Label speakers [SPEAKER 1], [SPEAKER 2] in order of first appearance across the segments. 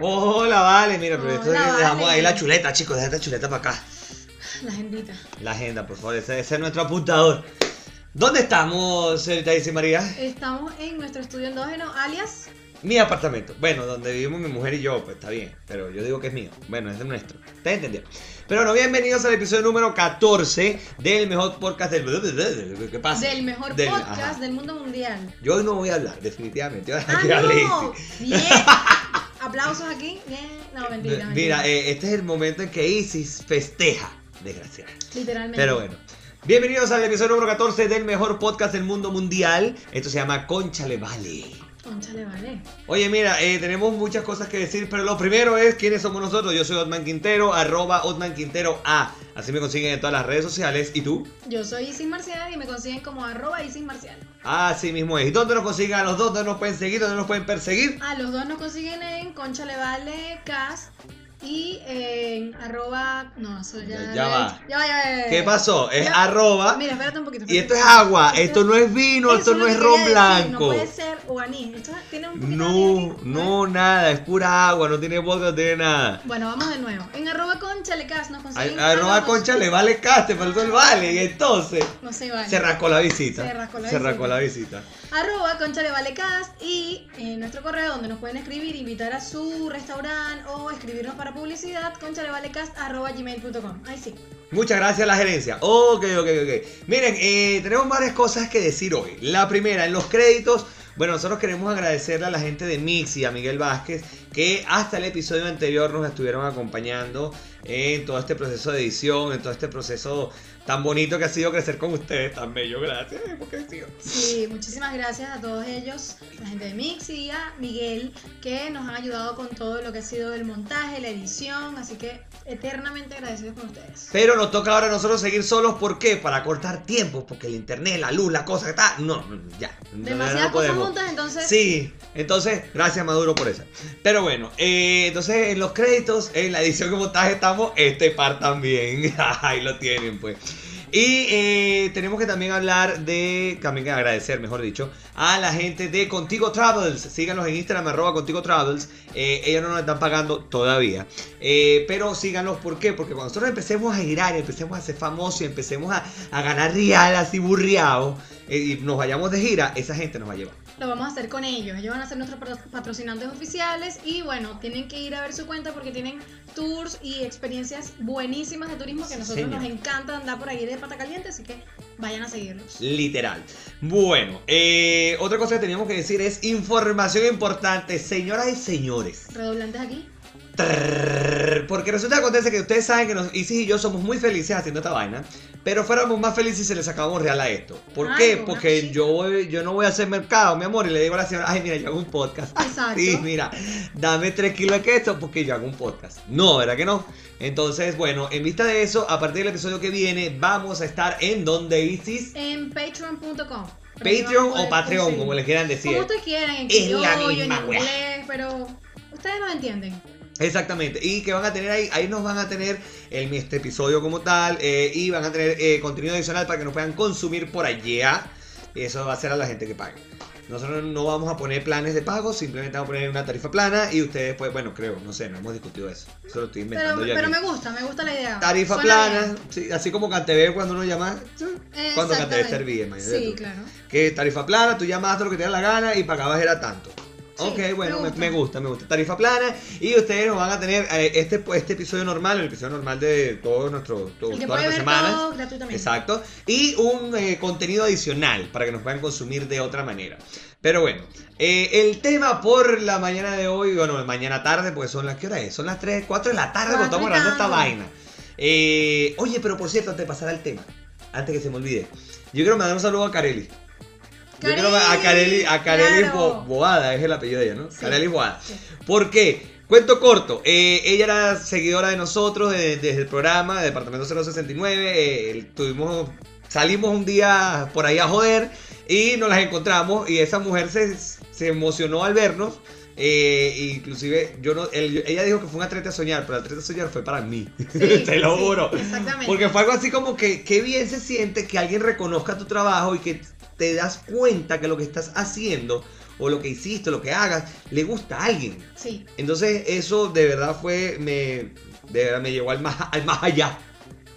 [SPEAKER 1] Hola, vale, mira, pero esto
[SPEAKER 2] Hola,
[SPEAKER 1] es- dejamos
[SPEAKER 2] Vale.
[SPEAKER 1] ahí la chuleta, chicos, deja esta chuleta para acá.
[SPEAKER 2] La agendita.
[SPEAKER 1] La agenda, por favor, ese, ese es nuestro apuntador. ¿Dónde estamos, señorita Dice María?
[SPEAKER 2] Estamos en nuestro estudio endógeno, alias.
[SPEAKER 1] Mi apartamento. Bueno, donde vivimos mi mujer y yo, pues está bien. Pero yo digo que es mío. Bueno, es de nuestro. ¿Ustedes entendieron? Pero bueno, bienvenidos al episodio número 14 del mejor podcast del. ¿Qué pasa?
[SPEAKER 2] Del mejor
[SPEAKER 1] Del-
[SPEAKER 2] podcast
[SPEAKER 1] ajá.
[SPEAKER 2] del mundo mundial.
[SPEAKER 1] Yo hoy no voy a hablar, definitivamente. Yo
[SPEAKER 2] ¡Ah, no! Bien. Aplausos aquí. Bien. No, mentira.
[SPEAKER 1] Mira, eh, este es el momento en que Isis festeja, desgraciada.
[SPEAKER 2] Literalmente.
[SPEAKER 1] Pero bueno. Bienvenidos al episodio número 14 del mejor podcast del mundo mundial. Esto se llama Conchale Vale.
[SPEAKER 2] Conchale, vale.
[SPEAKER 1] Oye, mira, eh, tenemos muchas cosas que decir, pero lo primero es quiénes somos nosotros. Yo soy Otman Quintero, arroba Otman Quintero A. Así me consiguen en todas las redes sociales. ¿Y tú?
[SPEAKER 2] Yo soy Isis Marcial y me consiguen como arroba Isis Marcial.
[SPEAKER 1] Así mismo es. ¿Y dónde nos consiguen a los dos? ¿Dónde nos pueden seguir? ¿Dónde nos pueden perseguir?
[SPEAKER 2] A los dos nos consiguen en Conchale Vale Cast y en arroba. No, eso ya.
[SPEAKER 1] Ya- ya va.
[SPEAKER 2] Ya va, ya va.
[SPEAKER 1] ¿Qué pasó? Es arroba.
[SPEAKER 2] Mira, espérate un poquito.
[SPEAKER 1] Y esto es agua. Esto no es vino. Esto no es ron
[SPEAKER 2] quería decir,
[SPEAKER 1] blanco.
[SPEAKER 2] No puede ser o anís. Esto tiene un poquito de anís
[SPEAKER 1] No, no, nada. Es pura agua. No tiene vodka, no tiene nada.
[SPEAKER 2] Bueno, vamos de nuevo. En arroba conchalecast nos consiguen.
[SPEAKER 1] A- Arroba
[SPEAKER 2] los dos.
[SPEAKER 1] concha le vale caste, faltó el vale. Y entonces.
[SPEAKER 2] No se vale.
[SPEAKER 1] Se rascó la visita.
[SPEAKER 2] Se rascó la
[SPEAKER 1] Se
[SPEAKER 2] visita.
[SPEAKER 1] rascó la visita.
[SPEAKER 2] Arroba conchalevalecast y en nuestro correo donde nos pueden escribir, invitar a su restaurante o escribirnos para publicidad, conchalevalecast arroba gmail.com. Ahí sí.
[SPEAKER 1] Muchas gracias a la gerencia. Ok, ok, ok. Miren, eh, tenemos varias cosas que decir hoy. La primera, en los créditos. Bueno, nosotros queremos agradecerle a la gente de Mix y a Miguel Vázquez que hasta el episodio anterior nos estuvieron acompañando en todo este proceso de edición, en todo este proceso tan bonito que ha sido crecer con ustedes, tan bello, gracias.
[SPEAKER 2] Sí, muchísimas gracias a todos ellos, la gente de Mix y a Miguel, que nos han ayudado con todo lo que ha sido el montaje, la edición, así que eternamente agradecidos con ustedes.
[SPEAKER 1] Pero nos toca ahora a nosotros seguir solos, ¿por qué? Para cortar tiempos, porque el internet, la luz, la cosa que está. No, ya.
[SPEAKER 2] Demasiadas
[SPEAKER 1] no
[SPEAKER 2] cosas juntas, entonces.
[SPEAKER 1] Sí, entonces, gracias Maduro por eso. Pero bueno, eh, entonces en los créditos, en la edición que montaje estamos, este par también. Ahí lo tienen, pues. Y eh, tenemos que también hablar de, también agradecer, mejor dicho, a la gente de Contigo Travels. Síganos en Instagram, arroba Contigo Travels. Eh, ellos no nos están pagando todavía. Eh, pero síganos, ¿por qué? Porque cuando nosotros empecemos a girar, empecemos a ser famosos y empecemos a, a ganar real así burriados eh, y nos vayamos de gira, esa gente nos va a llevar.
[SPEAKER 2] Lo vamos a hacer con ellos. Ellos van a ser nuestros patro- patrocinantes oficiales y bueno, tienen que ir a ver su cuenta porque tienen tours y experiencias buenísimas de turismo que a nosotros
[SPEAKER 1] Señor.
[SPEAKER 2] nos encanta andar por ahí de pata caliente, así que vayan a seguirlos.
[SPEAKER 1] Literal. Bueno, eh, otra cosa que teníamos que decir es información importante, señoras y señores.
[SPEAKER 2] Redoblantes aquí.
[SPEAKER 1] Porque resulta acontece que ustedes saben que nos, Isis y yo somos muy felices haciendo esta vaina, pero fuéramos más felices si se le sacábamos real a esto. ¿Por
[SPEAKER 2] Ay,
[SPEAKER 1] qué? Porque yo, voy- yo no voy a hacer mercado, mi amor, y le digo a la señora, ay, mira, yo hago un podcast.
[SPEAKER 2] Exacto.
[SPEAKER 1] Sí, mira, dame 3 kilos de queso porque yo hago un podcast. No, ¿verdad que no? Entonces, bueno, en vista de eso, a partir del episodio que viene, vamos a estar en donde Isis.
[SPEAKER 2] En patreon.com.
[SPEAKER 1] Patreon o Patreon, como le quieran decir.
[SPEAKER 2] Como ustedes quieran, en
[SPEAKER 1] Es la
[SPEAKER 2] en
[SPEAKER 1] misma wea.
[SPEAKER 2] inglés, pero ustedes nos entienden.
[SPEAKER 1] Exactamente, y que van a tener ahí, ahí nos van a tener el, este episodio como tal, eh, y van a tener eh, contenido adicional para que nos puedan consumir por allá. Y eso va a ser a la gente que pague. Nosotros no vamos a poner planes de pago, simplemente vamos a poner una tarifa plana y ustedes, pues, bueno, creo, no sé, no hemos discutido eso. Eso lo estoy
[SPEAKER 2] Pero,
[SPEAKER 1] inventando yo
[SPEAKER 2] pero
[SPEAKER 1] aquí.
[SPEAKER 2] me gusta, me gusta la idea.
[SPEAKER 1] Tarifa plana, sí, así como Cantv cuando uno llama, sí, cuando
[SPEAKER 2] Exactamente.
[SPEAKER 1] servía,
[SPEAKER 2] Sí, claro.
[SPEAKER 1] que tarifa plana, tú llamaste lo que te da la gana y pagabas era tanto.
[SPEAKER 2] Sí,
[SPEAKER 1] ok, bueno,
[SPEAKER 2] me gusta.
[SPEAKER 1] me gusta, me gusta. Tarifa plana y ustedes nos van a tener eh, este, este episodio normal, el episodio normal de todos nuestros, todos- todas nuestras semanas.
[SPEAKER 2] todo gratuitamente.
[SPEAKER 1] Exacto. Y un eh, contenido adicional para que nos puedan consumir de otra manera. Pero bueno, eh, el tema por la mañana de hoy, bueno, mañana tarde, pues son las, ¿qué hora es? Son las 3, 4 de la tarde cuando estamos grabando esta vaina. Eh, oye, pero por cierto, antes de pasar al tema, antes que se me olvide, yo quiero mandar un saludo a Careli. Yo quiero a Careli, a
[SPEAKER 2] claro.
[SPEAKER 1] Boada, es el apellido de ella, ¿no?
[SPEAKER 2] Sí.
[SPEAKER 1] Boada.
[SPEAKER 2] Sí.
[SPEAKER 1] ¿Por qué? Cuento corto, eh, ella era seguidora de nosotros de- desde el programa de Departamento 069, eh, tuvimos, salimos un día por ahí a joder y nos las encontramos y esa mujer se, se emocionó al vernos, eh, inclusive yo no, él- ella dijo que fue un atleta a soñar, pero el atleta a soñar fue para mí,
[SPEAKER 2] Sí,
[SPEAKER 1] te lo
[SPEAKER 2] sí,
[SPEAKER 1] juro.
[SPEAKER 2] Exactamente.
[SPEAKER 1] Porque fue algo así como que qué bien se siente que alguien reconozca tu trabajo y que te das cuenta que lo que estás haciendo o lo que hiciste, o lo que hagas, le gusta a alguien.
[SPEAKER 2] Sí.
[SPEAKER 1] Entonces eso de verdad fue, me, de verdad me llevó al más, al más allá.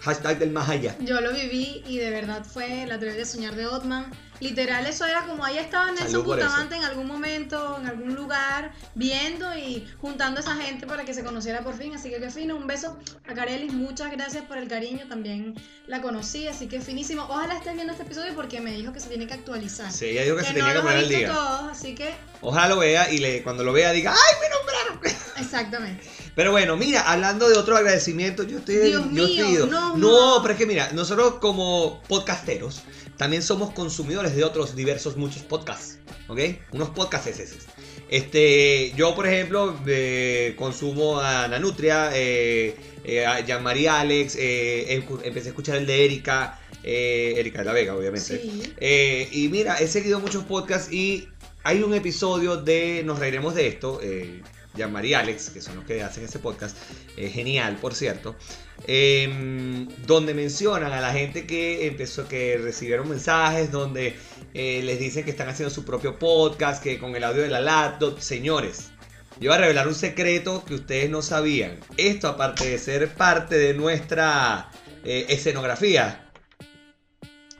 [SPEAKER 1] Hashtag del más allá.
[SPEAKER 2] Yo lo viví y de verdad fue la teoría de soñar de Otman. Literal, eso era como ahí estaba Nelson. Bustamante en algún momento, en algún lugar, viendo y juntando a esa gente para que se conociera por fin. Así que qué fino, un beso a Karelis, muchas gracias por el cariño, también la conocí, así que finísimo. Ojalá estés viendo este episodio porque me dijo que se tiene que actualizar.
[SPEAKER 1] Sí, ella dijo que, se
[SPEAKER 2] no
[SPEAKER 1] tenía que poner al día.
[SPEAKER 2] todos, así que
[SPEAKER 1] Ojalá lo vea y le, cuando lo vea diga, ¡ay, me nombraron!
[SPEAKER 2] exactamente.
[SPEAKER 1] Pero bueno, mira, hablando de otro agradecimiento, yo estoy.
[SPEAKER 2] Dios
[SPEAKER 1] yo
[SPEAKER 2] mío,
[SPEAKER 1] estoy
[SPEAKER 2] no,
[SPEAKER 1] no,
[SPEAKER 2] no.
[SPEAKER 1] pero es que mira, nosotros como podcasteros también somos consumidores de otros diversos, muchos podcasts. ¿Ok? Unos podcasts. Este, yo, por ejemplo, eh, consumo a Nanutria, eh, eh, a Jean-Marie Alex, eh, em- empecé a escuchar el de Erika, eh, Erika de la Vega, obviamente.
[SPEAKER 2] Sí.
[SPEAKER 1] Eh, y mira, he seguido muchos podcasts y hay un episodio de Nos Reiremos de Esto, Jean-Marie y Alex, que son los que hacen ese podcast, eh, genial, por cierto, em, donde mencionan a la gente que empezó, que recibieron mensajes, donde eh, les dicen que están haciendo su propio podcast, que con el audio de la laptop, señores. Yo voy a revelar un secreto que ustedes no sabían. Esto, aparte de ser parte de nuestra eh, escenografía,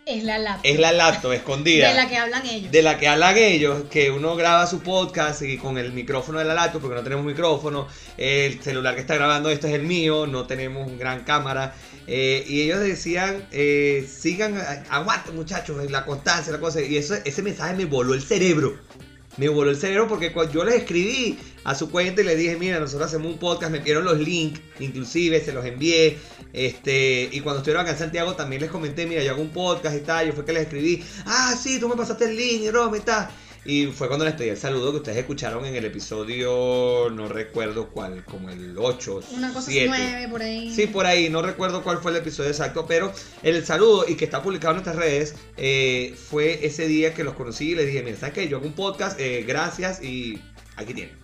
[SPEAKER 2] Es la laptop.
[SPEAKER 1] es la laptop escondida
[SPEAKER 2] de la que hablan ellos.
[SPEAKER 1] de la que hablan ellos, que uno graba su podcast y con el micrófono de la laptop, porque no tenemos micrófono, el celular que está grabando esto es el mío, no tenemos gran cámara, eh, y ellos decían, eh, sigan, aguanten muchachos, la constancia, la cosa, y eso, ese mensaje me voló el cerebro. Me voló el cerebro porque cuando yo les escribí a su cuenta y les dije, mira, nosotros hacemos un podcast, me pidieron los links, inclusive se los envié. Este, y cuando estuvieron acá en Santiago también les comenté, mira, yo hago un podcast y tal, yo fue que les escribí, ah, sí, tú me pasaste el link, y Rome, tal. Y fue cuando les pedí el saludo que ustedes escucharon en el episodio, no recuerdo cuál, como el 8,
[SPEAKER 2] Una cosa
[SPEAKER 1] 7.
[SPEAKER 2] nueve por ahí.
[SPEAKER 1] Sí, por ahí, no recuerdo cuál fue el episodio exacto, pero el saludo y que está publicado en nuestras redes eh, fue ese día que los conocí y les dije, mira, ¿sabes qué? Yo hago un podcast, eh, gracias y aquí tienen.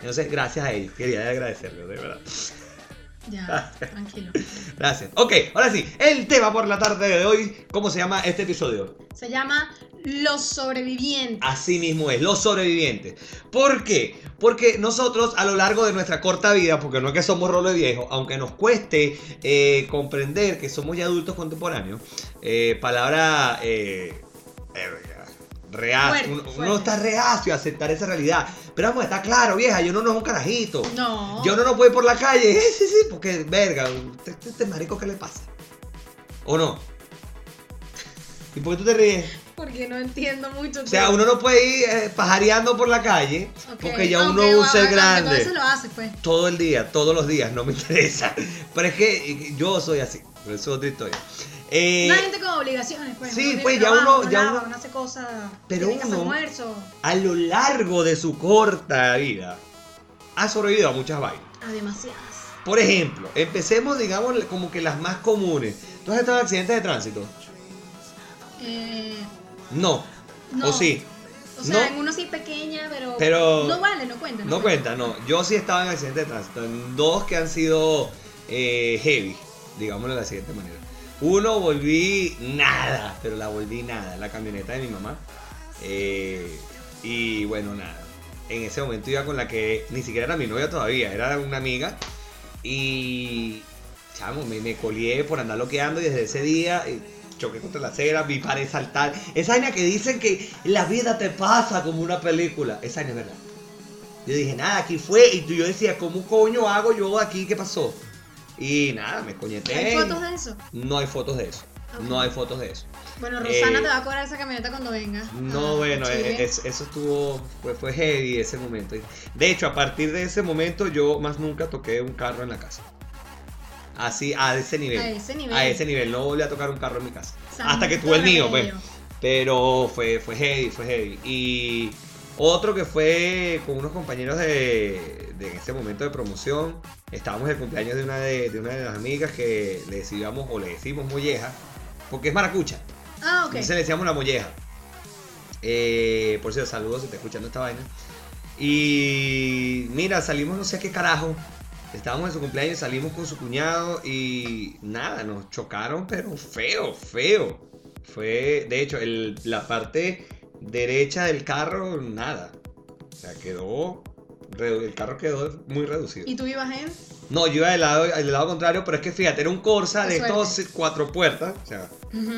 [SPEAKER 1] Entonces, gracias a ellos, quería agradecerles, de verdad.
[SPEAKER 2] Ya, tranquilo.
[SPEAKER 1] Gracias. Ok, ahora sí, el tema por la tarde de hoy, ¿cómo se llama este episodio?
[SPEAKER 2] Se llama Los Sobrevivientes.
[SPEAKER 1] Así mismo es, los sobrevivientes. ¿Por qué? Porque nosotros a lo largo de nuestra corta vida, porque no es que somos rolo de viejo, aunque nos cueste eh, comprender que somos ya adultos contemporáneos, eh, palabra eh, reacio, uno, está reacio a aceptar esa realidad. Pero vamos, está claro, vieja, yo no, no es un carajito.
[SPEAKER 2] No.
[SPEAKER 1] Yo no no puedo ir por la calle, sí, sí, porque, verga, este, este marico, ¿qué le pasa? ¿O no? ¿Y por qué tú te ríes?
[SPEAKER 2] Porque no entiendo mucho.
[SPEAKER 1] O sea, uno no puede ir eh, pajareando por la calle porque ya uno es un ser grande.
[SPEAKER 2] Lo hace, pues.
[SPEAKER 1] Todo el día, todos los días, no me interesa. Pero es que yo soy así, pero eso es otra historia. Eh,
[SPEAKER 2] Una gente con obligaciones, pues.
[SPEAKER 1] sí, pues, ya
[SPEAKER 2] trabajo,
[SPEAKER 1] uno- ya uno-
[SPEAKER 2] hace cosas.
[SPEAKER 1] Pero uno-
[SPEAKER 2] almuerzo.
[SPEAKER 1] a lo largo de su corta vida, ha sobrevivido a muchas vainas.
[SPEAKER 2] A demasiadas.
[SPEAKER 1] Por ejemplo, empecemos, digamos, como que las más comunes. ¿Tú has estado en accidentes de tránsito?
[SPEAKER 2] Eh,
[SPEAKER 1] No.
[SPEAKER 2] no.
[SPEAKER 1] ¿O sí?
[SPEAKER 2] O sea,
[SPEAKER 1] No.
[SPEAKER 2] en uno sí pequeña, pero.
[SPEAKER 1] Pero-
[SPEAKER 2] No vale, no cuenta.
[SPEAKER 1] No cuenta, no. Yo sí estaba en accidentes de tránsito. En dos que han sido eh, heavy, digámoslo de la siguiente manera. Uno volví nada, pero la volví nada, la camioneta de mi mamá. Eh, y bueno, nada. En ese momento iba con la que ni siquiera era mi novia todavía, era una amiga. Y, chamo, me, colié por andar loqueando y desde ese día eh, choqué contra la acera, vi pared saltar. Esa vaina que dicen que la vida te pasa como una película. Esa vaina es verdad. Yo dije, nada, aquí fue. Y yo decía, ¿cómo coño hago yo aquí? ¿Qué pasó? Y nada, me coñeté.
[SPEAKER 2] ¿Hay fotos de eso?
[SPEAKER 1] No hay fotos de eso. No hay fotos de eso.
[SPEAKER 2] Bueno, Rosana
[SPEAKER 1] Eh,
[SPEAKER 2] te va a cobrar esa camioneta cuando venga.
[SPEAKER 1] No,
[SPEAKER 2] a
[SPEAKER 1] bueno, eh, es- eso estuvo, fue, fue heavy ese momento. De hecho, a partir de ese momento yo más nunca toqué un carro en la casa. Así, a ese nivel.
[SPEAKER 2] A ese nivel.
[SPEAKER 1] A ese nivel, no volví a tocar un carro en mi casa. Hasta que tuve el mío, pues. Pero fue, fue heavy, fue heavy. Y otro que fue con unos compañeros de, de ese momento de promoción. Estábamos en el cumpleaños de una de, de una de las amigas que le decíamos o le decimos molleja. Porque es maracucha.
[SPEAKER 2] Ah, ok.
[SPEAKER 1] Entonces le decíamos la molleja. Eh, por cierto, saludos si te escuchando esta vaina. Y mira, salimos no sé qué carajo. Estábamos en su cumpleaños, salimos con su cuñado y nada, nos chocaron, pero feo, feo. Fue, de hecho, el- la parte derecha del carro, nada. O sea, quedó. El carro quedó muy reducido.
[SPEAKER 2] ¿Y tú ibas en?
[SPEAKER 1] No, yo iba del lado, del lado contrario, pero es que fíjate, era un Corsa de estos cuatro puertas. O sea.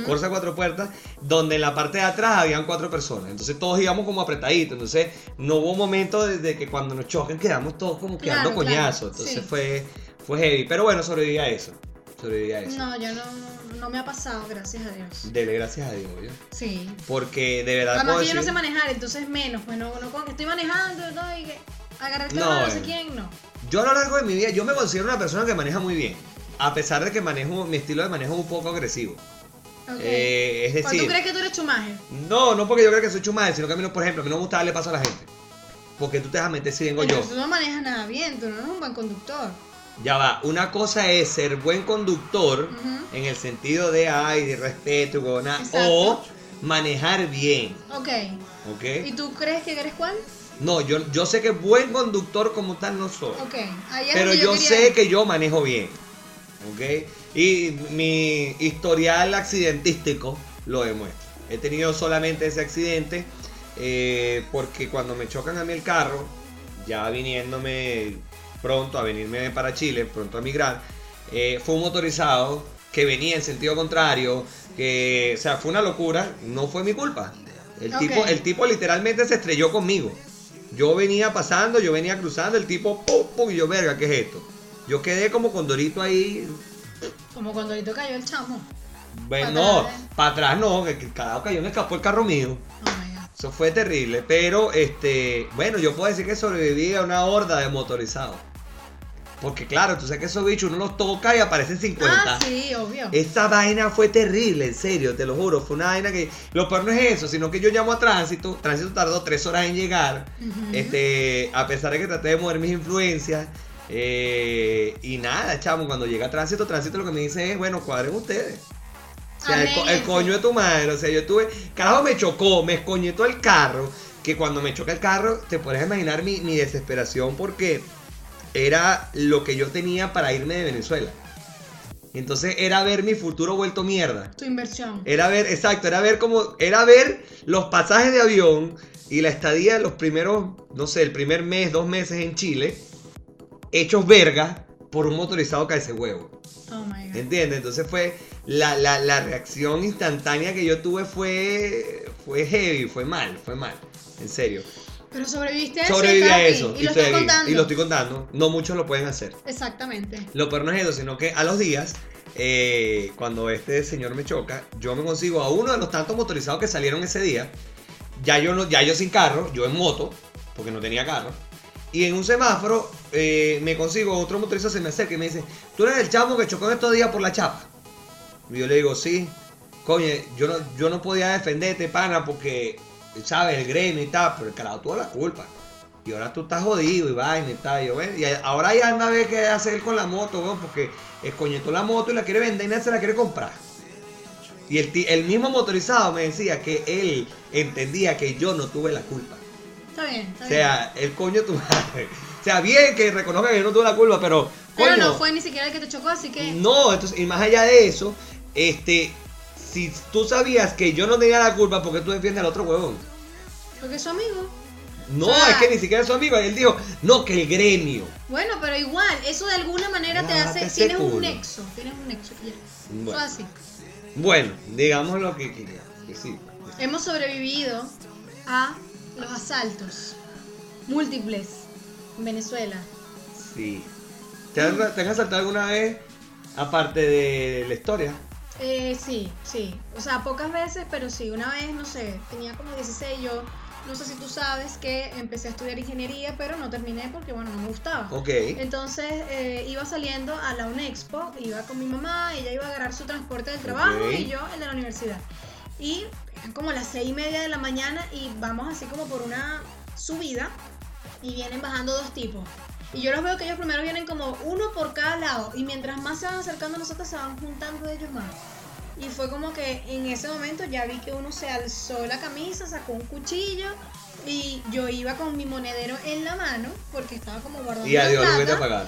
[SPEAKER 1] Corsa cuatro puertas, donde en la parte de atrás habían cuatro personas. Entonces todos íbamos como apretaditos. Entonces no hubo momento desde que cuando nos choquen quedamos todos como quedando
[SPEAKER 2] Claro, claro,
[SPEAKER 1] coñazos. Entonces
[SPEAKER 2] sí.
[SPEAKER 1] fue, fue heavy. Pero bueno, sobreviví a eso. Sobreviví a eso.
[SPEAKER 2] No, yo no, no me ha pasado, gracias a Dios.
[SPEAKER 1] Dele gracias a Dios, ¿yo?
[SPEAKER 2] Sí.
[SPEAKER 1] Porque de verdad
[SPEAKER 2] Además
[SPEAKER 1] puedo
[SPEAKER 2] que yo no sé manejar, entonces menos. Pues no, no como que estoy manejando, no, y que agarrar el
[SPEAKER 1] No,
[SPEAKER 2] no, sé
[SPEAKER 1] eh.
[SPEAKER 2] quién, no.
[SPEAKER 1] Yo a lo largo de mi vida, yo me considero una persona que maneja muy bien. A pesar de que manejo, mi estilo de manejo es un poco agresivo.
[SPEAKER 2] Ok.
[SPEAKER 1] Eh, es
[SPEAKER 2] ¿O
[SPEAKER 1] decir,
[SPEAKER 2] ¿Tú crees que tú eres chumaje?
[SPEAKER 1] no, no porque yo creo que soy chumaje, sino que a mí, no, por ejemplo, a mí no me gusta darle paso a la gente. Porque tú te vas a meter si vengo yo.
[SPEAKER 2] Entonces tú no manejas nada bien, tú no eres un buen conductor.
[SPEAKER 1] Ya va, una cosa es ser buen conductor en el sentido de, ay, de respeto, o manejar bien,
[SPEAKER 2] Ok. ¿Y
[SPEAKER 1] ¿ok?
[SPEAKER 2] tú crees que eres cuál?
[SPEAKER 1] No, yo, yo sé que buen conductor como tal no soy.
[SPEAKER 2] Ok. Ahí es
[SPEAKER 1] Pero yo
[SPEAKER 2] quería
[SPEAKER 1] sé que yo manejo bien, ¿ok? Y mi historial accidentístico lo demuestra. He tenido solamente ese accidente eh, porque cuando me chocan a mí el carro, ya viniéndome pronto a venirme para Chile, pronto a migrar, eh, fue un motorizado que venía en sentido contrario, que, o sea, fue una locura, no fue mi culpa. El, tipo, el tipo literalmente se estrelló conmigo. Yo venía pasando, yo venía cruzando, el tipo, pum, pum, y yo, verga, ¿qué es esto? Yo quedé como con Dorito ahí,
[SPEAKER 2] Como cuando ahorita cayó el chamo.
[SPEAKER 1] bueno,
[SPEAKER 2] ¿eh?
[SPEAKER 1] para atrás no, que que cada ocasión me escapó el carro mío. Eso fue terrible, pero este, bueno, yo puedo decir que sobreviví a una horda de motorizados. Porque claro, tú sabes que esos bichos uno los toca y aparecen 50.
[SPEAKER 2] Ah, sí, obvio.
[SPEAKER 1] Esa vaina fue terrible, en serio, te lo juro. Fue una vaina que. Lo peor no es eso, sino que yo llamo a tránsito. Tránsito tardó tres horas en llegar. Este, a pesar de que traté de mover mis influencias. eh, y nada, chamo, cuando llega tránsito, tránsito lo que me dice es, bueno, cuadren ustedes. O sea, el, coño de tu madre. O sea, yo tuve. Carajo me chocó, me escoñetó el carro. Que cuando me choca el carro, te puedes imaginar mi, mi desesperación porque era lo que yo tenía para irme de Venezuela. Entonces era ver mi futuro vuelto mierda.
[SPEAKER 2] Tu inversión.
[SPEAKER 1] Era ver, exacto, era ver como, era ver los pasajes de avión y la estadía de los primeros, no sé, el primer mes, dos meses en Chile, hechos verga por un motorizado ese huevo.
[SPEAKER 2] Oh my god.
[SPEAKER 1] ¿Entiendes? Entonces fue, la, la, la reacción instantánea que yo tuve fue, fue heavy, fue mal, fue mal, en serio.
[SPEAKER 2] Pero sobreviviste a eso.
[SPEAKER 1] Sobreviví a eso
[SPEAKER 2] Y lo
[SPEAKER 1] estoy
[SPEAKER 2] contando.
[SPEAKER 1] y lo estoy contando. No muchos lo pueden hacer.
[SPEAKER 2] Exactamente.
[SPEAKER 1] Lo peor no es eso, sino que a los días, eh, cuando este señor me choca, yo me consigo a uno de los tantos motorizados que salieron ese día. Ya yo, no, ya yo sin carro, yo en moto, porque no tenía carro. Y en un semáforo eh, me consigo otro motorizado, se me acerca y me dice, tú eres el chamo que chocó en estos días por la chapa. Y yo le digo, sí. Coño, yo no, yo no podía defenderte, pana, porque, ¿sabes? El gremio y tal, pero el carajo tuvo la culpa. Y ahora tú estás jodido y vaina y tal. Y, yo, "Bueno", y ahora ya anda a ver qué hacer con la moto, weón, porque escoñetó la moto y la quiere vender y nadie se la quiere comprar. Y el, el mismo motorizado me decía que él entendía que yo no tuve la culpa.
[SPEAKER 2] Está bien, está
[SPEAKER 1] O
[SPEAKER 2] bien.
[SPEAKER 1] sea, el coño tu madre. O sea, bien que reconozca que yo no tuve la culpa, pero.
[SPEAKER 2] Pero
[SPEAKER 1] coño,
[SPEAKER 2] no fue ni siquiera el que te chocó, así que.
[SPEAKER 1] no, entonces, y más allá de eso, este, si tú sabías que yo no tenía la culpa, ¿por qué tú defiendes al otro huevón?
[SPEAKER 2] Porque es su amigo.
[SPEAKER 1] No,
[SPEAKER 2] O sea-
[SPEAKER 1] es que ni siquiera es su amigo. Él dijo, no, que el gremio.
[SPEAKER 2] Bueno, pero igual, eso de alguna manera te hace.
[SPEAKER 1] te hace
[SPEAKER 2] Tienes un nexo. Tienes un nexo.
[SPEAKER 1] Bueno.
[SPEAKER 2] Fue así.
[SPEAKER 1] Bueno, digamos lo que, que- que sí.
[SPEAKER 2] Hemos sobrevivido a los asaltos múltiples en Venezuela.
[SPEAKER 1] Sí. ¿Te han, te han asaltado alguna vez, aparte de la historia?
[SPEAKER 2] Eh, sí, sí. O sea, pocas veces, pero sí. Una vez, no sé, tenía como 16. Yo no sé si tú sabes que empecé a estudiar ingeniería, pero no terminé porque, bueno, no me gustaba.
[SPEAKER 1] Ok.
[SPEAKER 2] Entonces eh, iba saliendo a la UNEXPO, iba con mi mamá, ella iba a agarrar su transporte del trabajo y yo el de la universidad. Y eran como las seis y media de la mañana y vamos así como por una subida y vienen bajando dos tipos. Y yo los veo que ellos primero vienen como uno por cada lado y mientras más se van acercando a nosotros se van juntando ellos más. Y fue como que en ese momento ya vi que uno se alzó la camisa, sacó un cuchillo y yo iba con mi monedero en la mano porque estaba como guardando
[SPEAKER 1] Y adiós,
[SPEAKER 2] la
[SPEAKER 1] te
[SPEAKER 2] plata.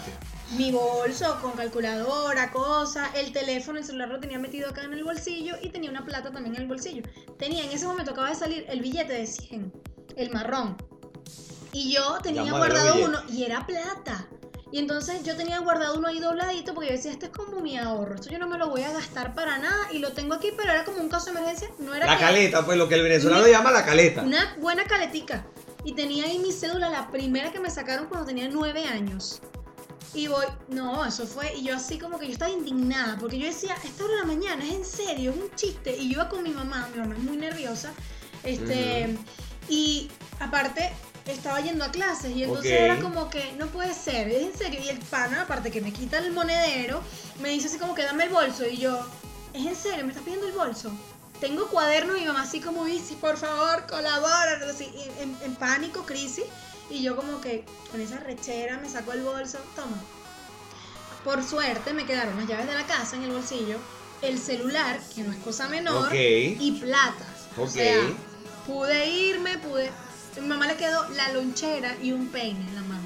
[SPEAKER 2] Mi bolso con calculadora, cosas, el teléfono, el celular lo tenía metido acá en el bolsillo y tenía una plata también en el bolsillo. Tenía, en ese momento acaba de salir el billete de 100, el marrón. Y yo tenía guardado uno y era plata. Y entonces yo tenía guardado uno ahí dobladito porque yo decía, este es como mi ahorro, esto yo no me lo voy a gastar para nada y lo tengo aquí, pero era como un caso de emergencia, no era
[SPEAKER 1] La
[SPEAKER 2] que-
[SPEAKER 1] caleta, pues lo que el venezolano
[SPEAKER 2] Ni-
[SPEAKER 1] llama la caleta.
[SPEAKER 2] una buena caletica. Y tenía ahí mi cédula, la primera que me sacaron cuando tenía nueve años. Y voy, no, eso fue, y yo así como que yo estaba indignada, porque yo decía, esta hora de la mañana, es en serio, es un chiste. Y yo iba con mi mamá, mi mamá es muy nerviosa, este, y aparte estaba yendo a clases, y entonces
[SPEAKER 1] Ok.
[SPEAKER 2] era como que, no puede ser, es en serio. Y el pana, aparte que me quita el monedero, me dice así como que dame el bolso, y yo, es en serio, me estás pidiendo el bolso. Tengo cuadernos y mi mamá así como dice, por favor, colabora, así, en, en pánico, crisis. Y yo como que con esa rechera me sacó el bolso, toma. Por suerte me quedaron las llaves de la casa en el bolsillo, el celular, que no es cosa menor,
[SPEAKER 1] Ok.
[SPEAKER 2] y plata. O
[SPEAKER 1] Ok.
[SPEAKER 2] sea, pude irme, pude... A mi mamá le quedó la lonchera y un peine en la mano.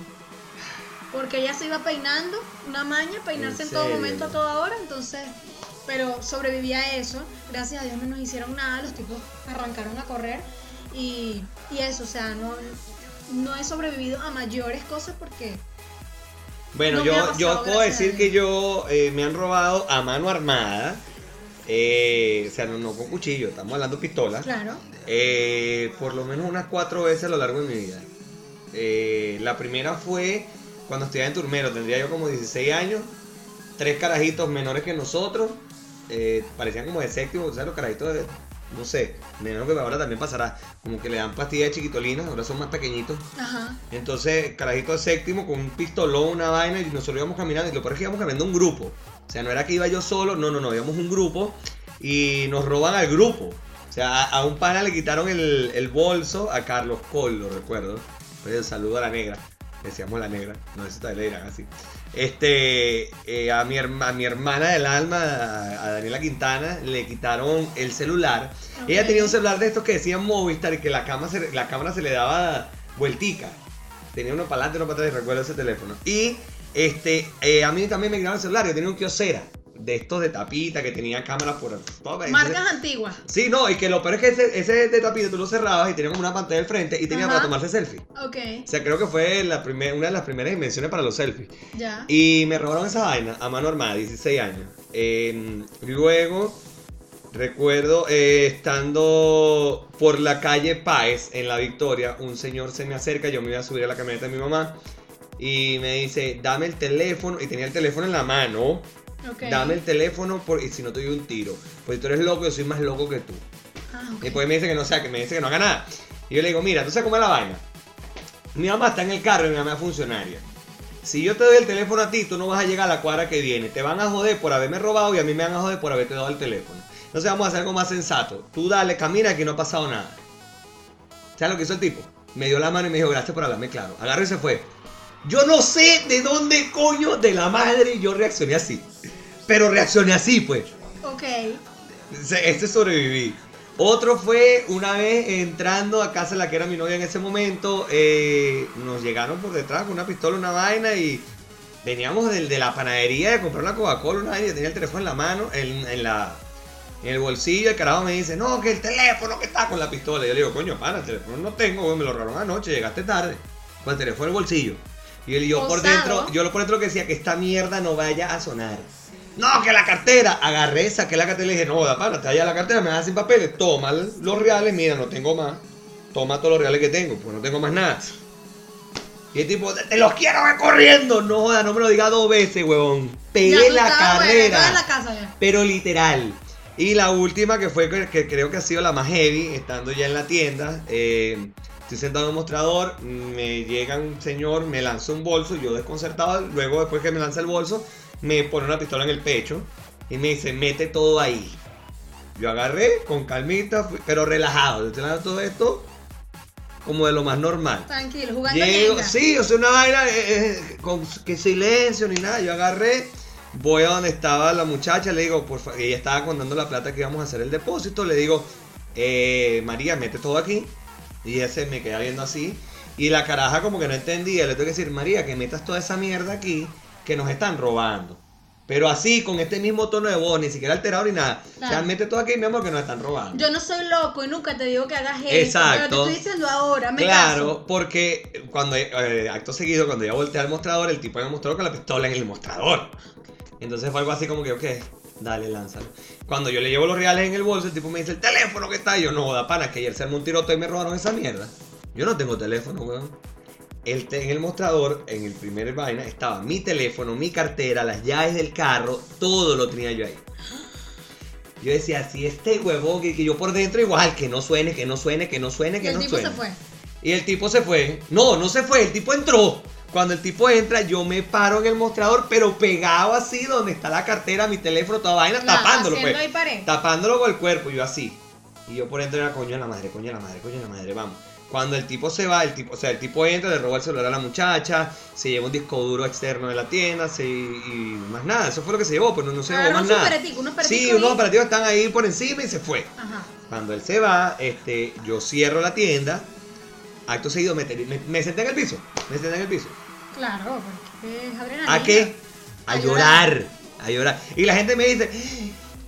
[SPEAKER 2] Porque ella se iba peinando, una maña, peinarse
[SPEAKER 1] ¿En
[SPEAKER 2] en, todo momento, a toda hora, entonces... Pero sobreviví a eso, gracias a Dios no nos hicieron nada, los tipos arrancaron a correr y, y eso, o sea, no, no he sobrevivido a mayores cosas porque
[SPEAKER 1] Bueno,
[SPEAKER 2] No
[SPEAKER 1] yo, yo puedo decir que yo eh, me han robado a mano armada. eh, o sea, no, no con cuchillo, estamos hablando pistolas.
[SPEAKER 2] Claro.
[SPEAKER 1] eh, por lo menos unas cuatro veces a lo largo de mi vida. Eh, la primera fue cuando estudiaba en Turmero, tendría yo como 16 años, tres carajitos menores que nosotros, eh, parecían como de séptimo, o sea, los carajitos de, no sé, menos que ahora también pasará, como que le dan pastillas de chiquitolinas, ahora son más pequeñitos.
[SPEAKER 2] Ajá.
[SPEAKER 1] Entonces, carajito de séptimo con un pistolón, una vaina, y nosotros íbamos caminando. Y lo peor es que íbamos caminando un grupo. O sea, no era que iba yo solo, no, no, no, íbamos un grupo y nos roban al grupo. O sea, a, a un pana le quitaron el, el bolso, a Carlos Col, lo recuerdo. Pues saludo a la negra, decíamos la negra, no sé si todavía le dirán así. Este, eh, a, mi herma- a mi hermana del alma, a, a Daniela Quintana, le quitaron el celular. Ella tenía un celular de estos que decían Movistar y que la, cama se- la cámara se le daba vueltica. Tenía uno para adelante y uno para atrás, recuerdo ese teléfono. Y este, eh, a mí también me quitaron el celular, yo tenía un kiosera de estos de tapita que tenía cámaras por todo.
[SPEAKER 2] Marcas antiguas.
[SPEAKER 1] Sí, no, y que lo peor es que ese, ese de tapita tú lo cerrabas y tenía como una pantalla al frente y tenía
[SPEAKER 2] Ajá.
[SPEAKER 1] para tomarse selfie.
[SPEAKER 2] Ok,
[SPEAKER 1] O sea, creo que fue la primer, una de las primeras invenciones para los selfies.
[SPEAKER 2] ya.
[SPEAKER 1] Y me robaron esa vaina a mano armada, 16 años. Eh, luego, recuerdo eh, estando por la calle Páez en La Victoria, un señor se me acerca, yo me iba a subir a la camioneta de mi mamá y me dice, dame el teléfono, y tenía el teléfono en la mano, Dame el teléfono por, y si no te doy un tiro. Pues tú eres loco, yo soy más loco que tú.
[SPEAKER 2] Ah, ok.
[SPEAKER 1] Y después me dice que no sea, que me dice que no haga nada. Y yo le digo, mira, ¿tú sabes cómo es la vaina? Mi mamá está en el carro y mi mamá es funcionaria. Si yo te doy el teléfono a ti, tú no vas a llegar a la cuadra que viene. Te van a joder por haberme robado y a mí me van a joder por haberte dado el teléfono. Entonces vamos a hacer algo más sensato. Tú dale, camina que no ha pasado nada. ¿Sabes lo que hizo el tipo? Me dio la mano y me dijo, gracias por hablarme claro. Agarró y se fue. Yo no sé de dónde coño de la madre yo reaccioné así. Pero reaccioné así, pues.
[SPEAKER 2] Ok.
[SPEAKER 1] Este sobreviví. Otro fue una vez entrando a casa de la que era mi novia en ese momento. eh, nos llegaron por detrás con una pistola, una vaina y veníamos del- de, la panadería de comprar una Coca-Cola, una vaina y tenía el teléfono en la mano, en, en la, en el bolsillo. El carajo me dice, no, que el teléfono que está con la pistola. Y yo le digo, coño, pana, el teléfono no tengo, güey, me lo robaron anoche, llegaste tarde. Con el teléfono en el bolsillo. Y él- y yo por dentro, yo por dentro que decía que esta mierda no vaya a sonar. No, que la cartera. Agarré, saqué la cartera y le dije, no, da pana, te allá la cartera, me das sin papeles, toma los reales, mira, no tengo más. Toma todos los reales que tengo, pues no tengo más nada. Y el tipo, te los quiero ver corriendo. No joda, no me lo diga dos veces, huevón. Pegué la
[SPEAKER 2] bueno,
[SPEAKER 1] carrera.
[SPEAKER 2] estabas en la casa ya.
[SPEAKER 1] Pero literal. Y la última que fue que, que creo que ha sido la más heavy, estando ya en la tienda. eh, estoy sentado en un mostrador, me llega un señor, me lanza un bolso, yo desconcertado, luego después que me lanza el bolso, me pone una pistola en el pecho y me dice, mete todo ahí. Yo agarré con calmita, pero relajado. Yo estoy hablando todo esto como de lo más normal.
[SPEAKER 2] Tranquilo, jugando
[SPEAKER 1] Llego, sí, o sea, una vaina eh, eh, con que silencio ni nada. Yo agarré, voy a donde estaba la muchacha, le digo, por favor, ella estaba contando la plata que íbamos a hacer el depósito. Le digo, eh, María, mete todo aquí. Y ella se me queda viendo así. Y la caraja como que no entendía. Le tengo que decir, María, que metas toda esa mierda aquí. Que nos están robando. Pero así, con este mismo tono de voz, ni siquiera alterado ni nada.
[SPEAKER 2] Claro.
[SPEAKER 1] Realmente todo aquí, mi amor, que nos están robando.
[SPEAKER 2] Yo no soy loco y nunca te digo que hagas eso.
[SPEAKER 1] Exacto.
[SPEAKER 2] Pero te estoy diciendo ahora, me
[SPEAKER 1] Claro,
[SPEAKER 2] caso.
[SPEAKER 1] porque cuando eh, acto seguido, cuando ya volteé al mostrador, el tipo el mostrador con la pistola en el mostrador. Entonces fue algo así como que, ok, dale, lánzalo. Cuando yo le llevo los reales en el bolso, el tipo me dice, el teléfono que está. Y yo, no, da pana, que ayer se armó un tiroteo y me robaron esa mierda. Yo no tengo teléfono, weón. El en el mostrador, en el primer vaina, estaba mi teléfono, mi cartera, las llaves del carro, todo lo tenía yo ahí. Yo decía, si este huevón, que, que yo por dentro igual, que no suene, que no suene, que no suene,
[SPEAKER 2] Y
[SPEAKER 1] que
[SPEAKER 2] el
[SPEAKER 1] no
[SPEAKER 2] tipo
[SPEAKER 1] suene.
[SPEAKER 2] se fue.
[SPEAKER 1] Y el tipo se fue. No, no se fue, el tipo entró. Cuando el tipo entra, yo me paro en el mostrador, pero pegado así donde está la cartera, mi teléfono, toda vaina, tapándolo, pues. Tapándolo con el cuerpo, y yo así. Y yo por dentro era coño de la madre, coño de la madre, coño de la madre, vamos. Cuando el tipo se va, el tipo, o sea, el tipo entra, le roba el celular a la muchacha, se lleva un disco duro externo de la tienda, se, y más nada, eso fue lo que se llevó, pero no, no se llevó más nada. Sí, unos operativos están ahí por encima y se fue.
[SPEAKER 2] Ajá.
[SPEAKER 1] Cuando él se va, este, yo cierro la tienda. Acto seguido me, me, me senté en el piso. Me senté en el piso.
[SPEAKER 2] Claro, porque es adrenalina.
[SPEAKER 1] ¿A qué? A,
[SPEAKER 2] A
[SPEAKER 1] llorar. A llorar. Y la gente me dice,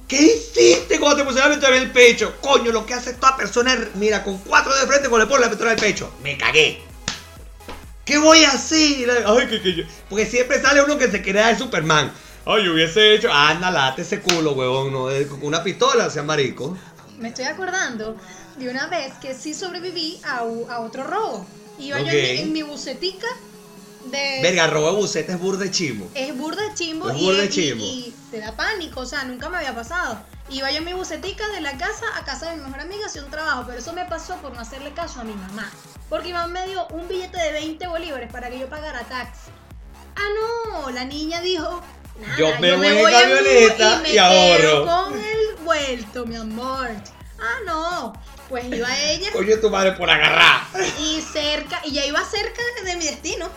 [SPEAKER 1] ¿qué hiciste cuando te pusieron la pistola en el pecho? Coño, lo que hace toda persona, es, mira, con cuatro de frente cuando le pone la pistola en el pecho. Me cagué. ¿Qué voy a hacer? Ay, que, que yo- Porque siempre sale uno que se crea el Superman. Ay, yo hubiese hecho. Anda, late ese culo, huevón. No, Eh, con una pistola, sea marico.
[SPEAKER 2] Me estoy acordando de una vez que sí sobreviví a, a otro robo. Iba yo
[SPEAKER 1] Ok.
[SPEAKER 2] en mi, en mi bucetica de...
[SPEAKER 1] Verga, robo de buceta es burda de chimo.
[SPEAKER 2] Es burda de chimbo,
[SPEAKER 1] Es
[SPEAKER 2] y,
[SPEAKER 1] burda de
[SPEAKER 2] y-
[SPEAKER 1] chimbo.
[SPEAKER 2] y te da pánico, o sea, nunca me había pasado. Iba yo en mi bucetica de la casa a casa de mi mejor amiga hacia un trabajo, pero eso me pasó por no hacerle caso a mi mamá. Porque mi mamá me dio un billete de 20 bolívares para que yo pagara taxi. Ah, no, la niña dijo, nada,
[SPEAKER 1] Yo me voy en
[SPEAKER 2] mu-
[SPEAKER 1] camioneta
[SPEAKER 2] y me
[SPEAKER 1] y ahorro.
[SPEAKER 2] quedo con el vuelto, mi amor. Ah, no, pues iba ella
[SPEAKER 1] Coño, tu madre por agarrar.
[SPEAKER 2] y cerca, y ya iba cerca de mi destino.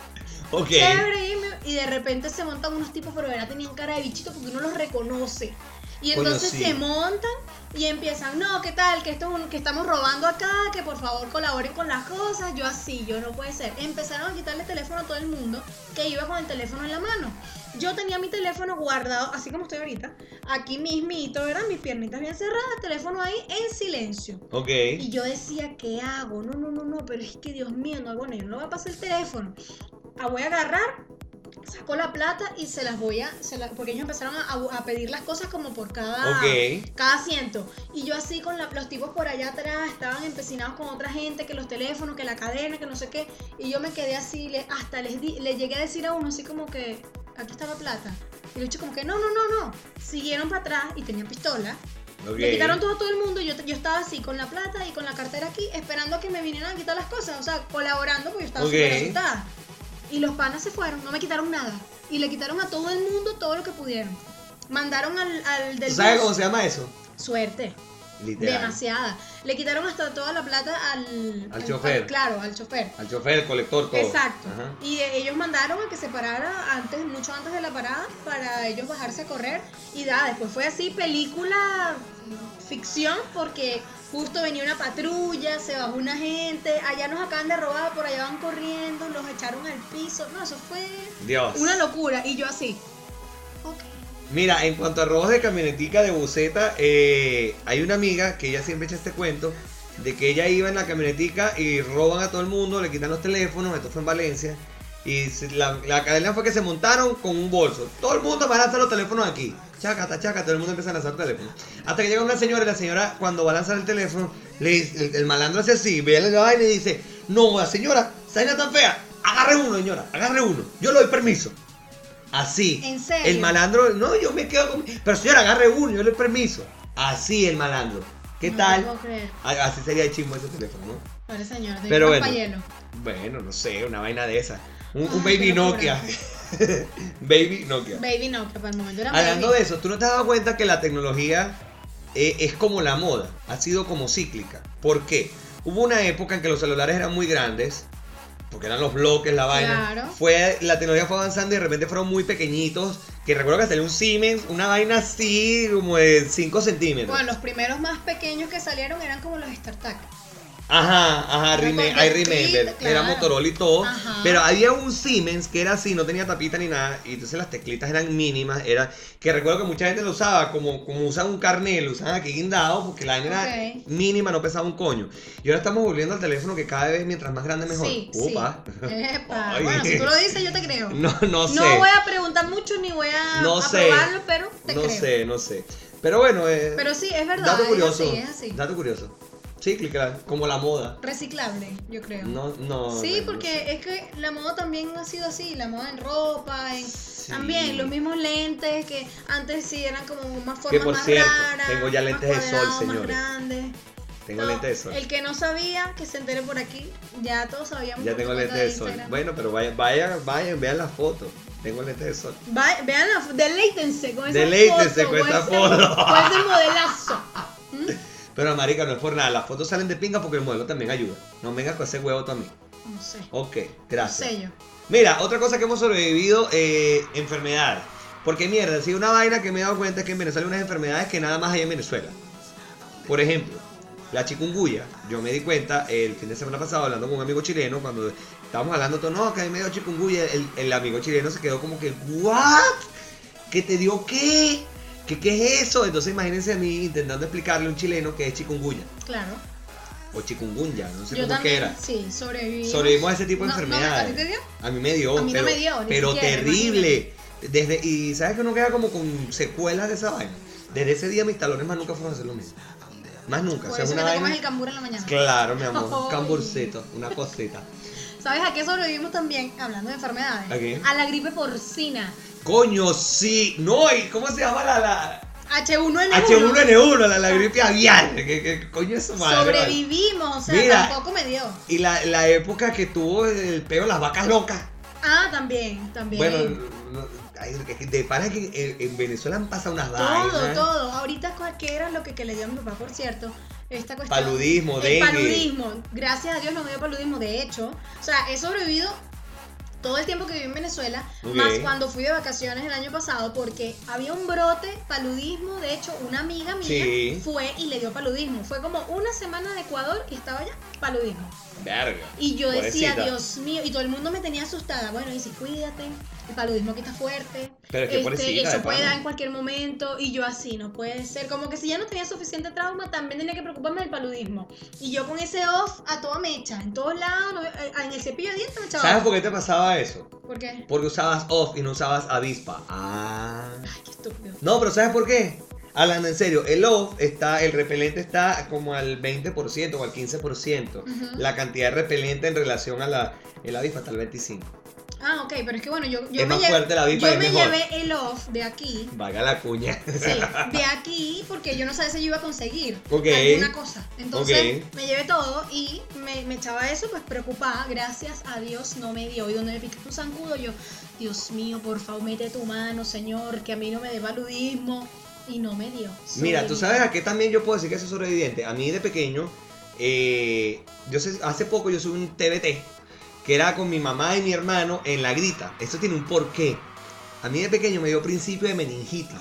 [SPEAKER 1] Ok.
[SPEAKER 2] Chévere, y, me- y de repente se montan unos tipos, pero verdad tenían cara de bichito porque uno los reconoce. Y
[SPEAKER 1] Coño,
[SPEAKER 2] entonces
[SPEAKER 1] sí.
[SPEAKER 2] se montan y empiezan, no, ¿qué tal? Que esto es un- que estamos robando acá, que por favor colaboren con las cosas. Yo así, yo no puede ser. Empezaron a quitarle teléfono a todo el mundo que iba con el teléfono en la mano. Yo tenía mi teléfono guardado, así como estoy ahorita, aquí mismito, ¿verdad? Mis piernitas bien cerradas, el teléfono ahí en silencio.
[SPEAKER 1] Ok.
[SPEAKER 2] Y yo decía, ¿qué hago? No, no, no, no, pero es que Dios mío, no, bueno, yo no voy a pasar el teléfono. La voy a agarrar, saco la plata y se las voy a, se porque ellos empezaron a, a pedir las cosas como por cada,
[SPEAKER 1] Ok.
[SPEAKER 2] cada asiento. Y yo así con la- los tipos por allá atrás estaban empecinados con otra gente, que los teléfonos, que la cadena, que no sé qué. Y yo me quedé así, le- hasta les di, le llegué a decir a uno así como que, aquí está la plata. Y dije como que, no, no, no, no. Siguieron para atrás y tenían pistola.
[SPEAKER 1] Ok.
[SPEAKER 2] Le quitaron todo a todo el mundo y yo, yo estaba así con la plata y con la cartera aquí esperando a que me vinieran a quitar las cosas, o sea, colaborando porque yo estaba
[SPEAKER 1] Ok.
[SPEAKER 2] súper asustada. Y los panas se fueron, no me quitaron nada. Y le quitaron a todo el mundo todo lo que pudieron. Mandaron al, al del
[SPEAKER 1] ¿Tú sabes cómo se llama eso?
[SPEAKER 2] Suerte,
[SPEAKER 1] Literal.
[SPEAKER 2] demasiada. Le quitaron hasta toda la plata al...
[SPEAKER 1] Al chofer.
[SPEAKER 2] claro, al chofer.
[SPEAKER 1] Al chofer, el colector, todo.
[SPEAKER 2] Exacto.
[SPEAKER 1] Ajá.
[SPEAKER 2] Y eh, ellos mandaron a que se parara antes, mucho antes de la parada, para ellos bajarse a correr. Y da, después fue así, película ficción, porque justo venía una patrulla, se bajó una gente, allá nos acaban de robar, por allá van corriendo, los echaron al piso. No, eso fue
[SPEAKER 1] Dios.
[SPEAKER 2] una locura. Y yo así. Ok.
[SPEAKER 1] Mira, en cuanto a robos de camionetica de buceta, eh, hay una amiga que ella siempre echa este cuento de que ella iba en la camionetica y roban a todo el mundo, le quitan los teléfonos, esto fue en Valencia, y la, la cadena fue que se montaron con un bolso. Todo el mundo va a lanzar los teléfonos aquí. Chácata, chácata, todo el mundo empieza a lanzar teléfonos. Hasta que llega una señora y la señora cuando va a lanzar el teléfono, le dice- el, el malandro hace así, ve la vaina y dice, no, señora, esa vaina tan fea, agarre uno, señora, agarre uno, yo le doy permiso. Así.
[SPEAKER 2] ¿En serio?
[SPEAKER 1] El malandro, no, yo me quedo con. Pero señora, agarre uno, yo le doy permiso. Así el malandro. ¿Qué
[SPEAKER 2] No
[SPEAKER 1] tal?
[SPEAKER 2] puedo creer.
[SPEAKER 1] Así sería el chismo ese teléfono, ¿no?
[SPEAKER 2] Pobre señor, de
[SPEAKER 1] Pero bueno. Bueno, no sé, una vaina de esa. Un, un
[SPEAKER 2] Ay,
[SPEAKER 1] baby. Nokia. baby Nokia.
[SPEAKER 2] Baby no, que para el momento era
[SPEAKER 1] Hablando
[SPEAKER 2] baby.
[SPEAKER 1] de eso, ¿tú no te has dado cuenta que la tecnología eh, es como la moda? Ha sido como cíclica. ¿Por qué? Hubo una época en que los celulares eran muy grandes, porque eran los bloques, la vaina.
[SPEAKER 2] Claro.
[SPEAKER 1] Fue, la tecnología fue avanzando y de repente fueron muy pequeñitos. Que recuerdo que salió un Siemens, una vaina así como de 5 centímetros.
[SPEAKER 2] Bueno, los primeros más pequeños que salieron eran como los StarTAC.
[SPEAKER 1] Ajá, ajá,
[SPEAKER 2] Era
[SPEAKER 1] reme-
[SPEAKER 2] con
[SPEAKER 1] I remember. Era
[SPEAKER 2] claro.
[SPEAKER 1] Motorola y todo.
[SPEAKER 2] Ajá.
[SPEAKER 1] Pero había un Siemens que era así, no tenía tapita ni nada. Y entonces las teclitas eran mínimas. Era, que recuerdo que mucha gente lo usaba como, como usan un carnet, lo usaban aquí guindado, porque la vaina era
[SPEAKER 2] Ok.
[SPEAKER 1] mínima, no pesaba un coño. Y ahora estamos volviendo al teléfono que cada vez mientras más grande mejor.
[SPEAKER 2] Sí,
[SPEAKER 1] Upa.
[SPEAKER 2] sí. Epa. Bueno, si tú lo dices, yo te creo.
[SPEAKER 1] No, no sé.
[SPEAKER 2] No voy a preguntar mucho ni voy a,
[SPEAKER 1] No sé.
[SPEAKER 2] probarlo, pero te
[SPEAKER 1] no
[SPEAKER 2] creo.
[SPEAKER 1] sé, no sé. Pero bueno, eh,
[SPEAKER 2] Pero sí, es verdad.
[SPEAKER 1] dato
[SPEAKER 2] es
[SPEAKER 1] curioso.
[SPEAKER 2] así, es así.
[SPEAKER 1] Dato curioso. Sí, clicar, como la moda.
[SPEAKER 2] Reciclable, yo creo.
[SPEAKER 1] No, no.
[SPEAKER 2] Sí,
[SPEAKER 1] no
[SPEAKER 2] porque
[SPEAKER 1] sé.
[SPEAKER 2] es que la moda también ha sido así, la moda en ropa, en
[SPEAKER 1] Sí.
[SPEAKER 2] también los mismos lentes que antes sí eran como más formas
[SPEAKER 1] Que por
[SPEAKER 2] más
[SPEAKER 1] cierto,
[SPEAKER 2] raras,
[SPEAKER 1] tengo ya lentes de sol, señores.
[SPEAKER 2] grandes.
[SPEAKER 1] Tengo
[SPEAKER 2] No,
[SPEAKER 1] lentes de sol.
[SPEAKER 2] El que no sabía, que se entere por aquí, ya todos sabíamos.
[SPEAKER 1] Ya tengo lentes de sol. Bueno, pero vayan, vayan, vayan, vean la foto. Tengo lentes de sol.
[SPEAKER 2] Va- vean, la, deleítense con esa
[SPEAKER 1] Deleítense
[SPEAKER 2] foto,
[SPEAKER 1] con esa foto.
[SPEAKER 2] con ese modelazo.
[SPEAKER 1] Pero marica, no es por nada. Las fotos salen de pinga porque el modelo también ayuda. No vengas con ese huevo mí.
[SPEAKER 2] No sé.
[SPEAKER 1] Ok, gracias.
[SPEAKER 2] yo.
[SPEAKER 1] Mira, otra cosa que hemos sobrevivido, eh, enfermedades. Porque mierda, si una vaina que me he dado cuenta es que en Venezuela hay unas enfermedades que nada más hay en Venezuela. Por ejemplo, la chikungunya. Yo me di cuenta el fin de semana pasado hablando con un amigo chileno, cuando estábamos hablando todo, no, que a mí me dio chikungunya, el, el amigo chileno se quedó como que, ¿what? ¿Que te dio qué? ¿Qué, ¿Qué es eso? Entonces imagínense a mí intentando explicarle a un chileno que es chikungunya.
[SPEAKER 2] Claro.
[SPEAKER 1] O chikungunya, no sé
[SPEAKER 2] yo
[SPEAKER 1] cómo es que
[SPEAKER 2] también,
[SPEAKER 1] era.
[SPEAKER 2] sí, sobreviví.
[SPEAKER 1] Sobrevivimos a ese tipo de
[SPEAKER 2] No, no,
[SPEAKER 1] enfermedades.
[SPEAKER 2] ¿a ti te dio?
[SPEAKER 1] A mí me dio,
[SPEAKER 2] A mí no
[SPEAKER 1] pero,
[SPEAKER 2] me dio,
[SPEAKER 1] pero
[SPEAKER 2] siquiera,
[SPEAKER 1] terrible. Desde, y sabes que uno queda como con secuelas de esa vaina. Desde ese día mis talones más nunca fueron a hacer lo mismo. Más nunca. O sea,
[SPEAKER 2] eso que
[SPEAKER 1] una
[SPEAKER 2] te comes
[SPEAKER 1] vaina.
[SPEAKER 2] el cambur en la mañana.
[SPEAKER 1] Claro, mi amor. Un camburcito, una cosita.
[SPEAKER 2] ¿Sabes a qué sobrevivimos también? Hablando de enfermedades.
[SPEAKER 1] ¿A qué?
[SPEAKER 2] A la gripe porcina.
[SPEAKER 1] Coño, sí. No, ¿y cómo se llama la, la
[SPEAKER 2] H1N1.
[SPEAKER 1] H1N1, la, la gripe aviar? ¿Qué, qué coño es madre?
[SPEAKER 2] Sobrevivimos, o sea,
[SPEAKER 1] Mira.
[SPEAKER 2] tampoco me dio.
[SPEAKER 1] Y la, la época que tuvo el peo las vacas locas.
[SPEAKER 2] Ah, también, también.
[SPEAKER 1] Bueno, de para que en, en Venezuela han pasado unas
[SPEAKER 2] todo,
[SPEAKER 1] vainas.
[SPEAKER 2] todo. Ahorita, ¿qué era lo que, que le dio a mi papá, por cierto? Esta cuestión.
[SPEAKER 1] Paludismo,
[SPEAKER 2] el
[SPEAKER 1] dengue.
[SPEAKER 2] paludismo. Gracias a Dios no me dio paludismo. De hecho, o sea, he sobrevivido todo el tiempo que viví en Venezuela, más cuando fui de vacaciones el año pasado, porque había un brote, paludismo. De hecho, una amiga mía
[SPEAKER 1] Sí.
[SPEAKER 2] fue y le dio paludismo. Fue como una semana de Ecuador y estaba ya paludismo.
[SPEAKER 1] Verga.
[SPEAKER 2] Y yo decía. Dios mío, y todo el mundo me tenía asustada. Bueno, y si cuídate, el paludismo aquí está fuerte.
[SPEAKER 1] Pero es que
[SPEAKER 2] Este, eso
[SPEAKER 1] de
[SPEAKER 2] puede dar en cualquier momento. Y yo así, no puede ser. Como que si ya no tenía suficiente trauma, también tenía que preocuparme del paludismo. Y yo con ese off a toda mecha, en todos lados, no- eh, en el cepillo de dientes me echaba
[SPEAKER 1] ¿Sabes por qué te pasaba eso?
[SPEAKER 2] ¿Por qué?
[SPEAKER 1] Porque usabas off y no usabas avispa. Ah.
[SPEAKER 2] Ay, qué estúpido.
[SPEAKER 1] No, pero ¿sabes por qué? Hablando en serio, el off está, el repelente está como al 20% o al 15%.
[SPEAKER 2] Ujú.
[SPEAKER 1] La cantidad de repelente en relación a la el avispa está al 25%.
[SPEAKER 2] Ah, ok, pero es que bueno, yo, yo
[SPEAKER 1] Es
[SPEAKER 2] me, llevé,
[SPEAKER 1] la
[SPEAKER 2] yo me llevé el off de aquí.
[SPEAKER 1] Vaga la cuña.
[SPEAKER 2] Sí, de aquí porque yo no sabía si yo iba a conseguir
[SPEAKER 1] Ok.
[SPEAKER 2] alguna cosa. Entonces me llevé todo y me, me echaba eso pues preocupada. Gracias a Dios no me dio. Y donde me picaste un zancudo yo, Dios mío, por favor mete tu mano, Señor, que a mí no me dé paludismo. Y no me dio.
[SPEAKER 1] Mira, tú sabes a qué también yo puedo decir que soy sobreviviente. A mí de pequeño, eh, yo sé, hace poco yo subí un TBT que era con mi mamá y mi hermano en la grita. Esto tiene un porqué. A mí de pequeño me dio principio de meningitis.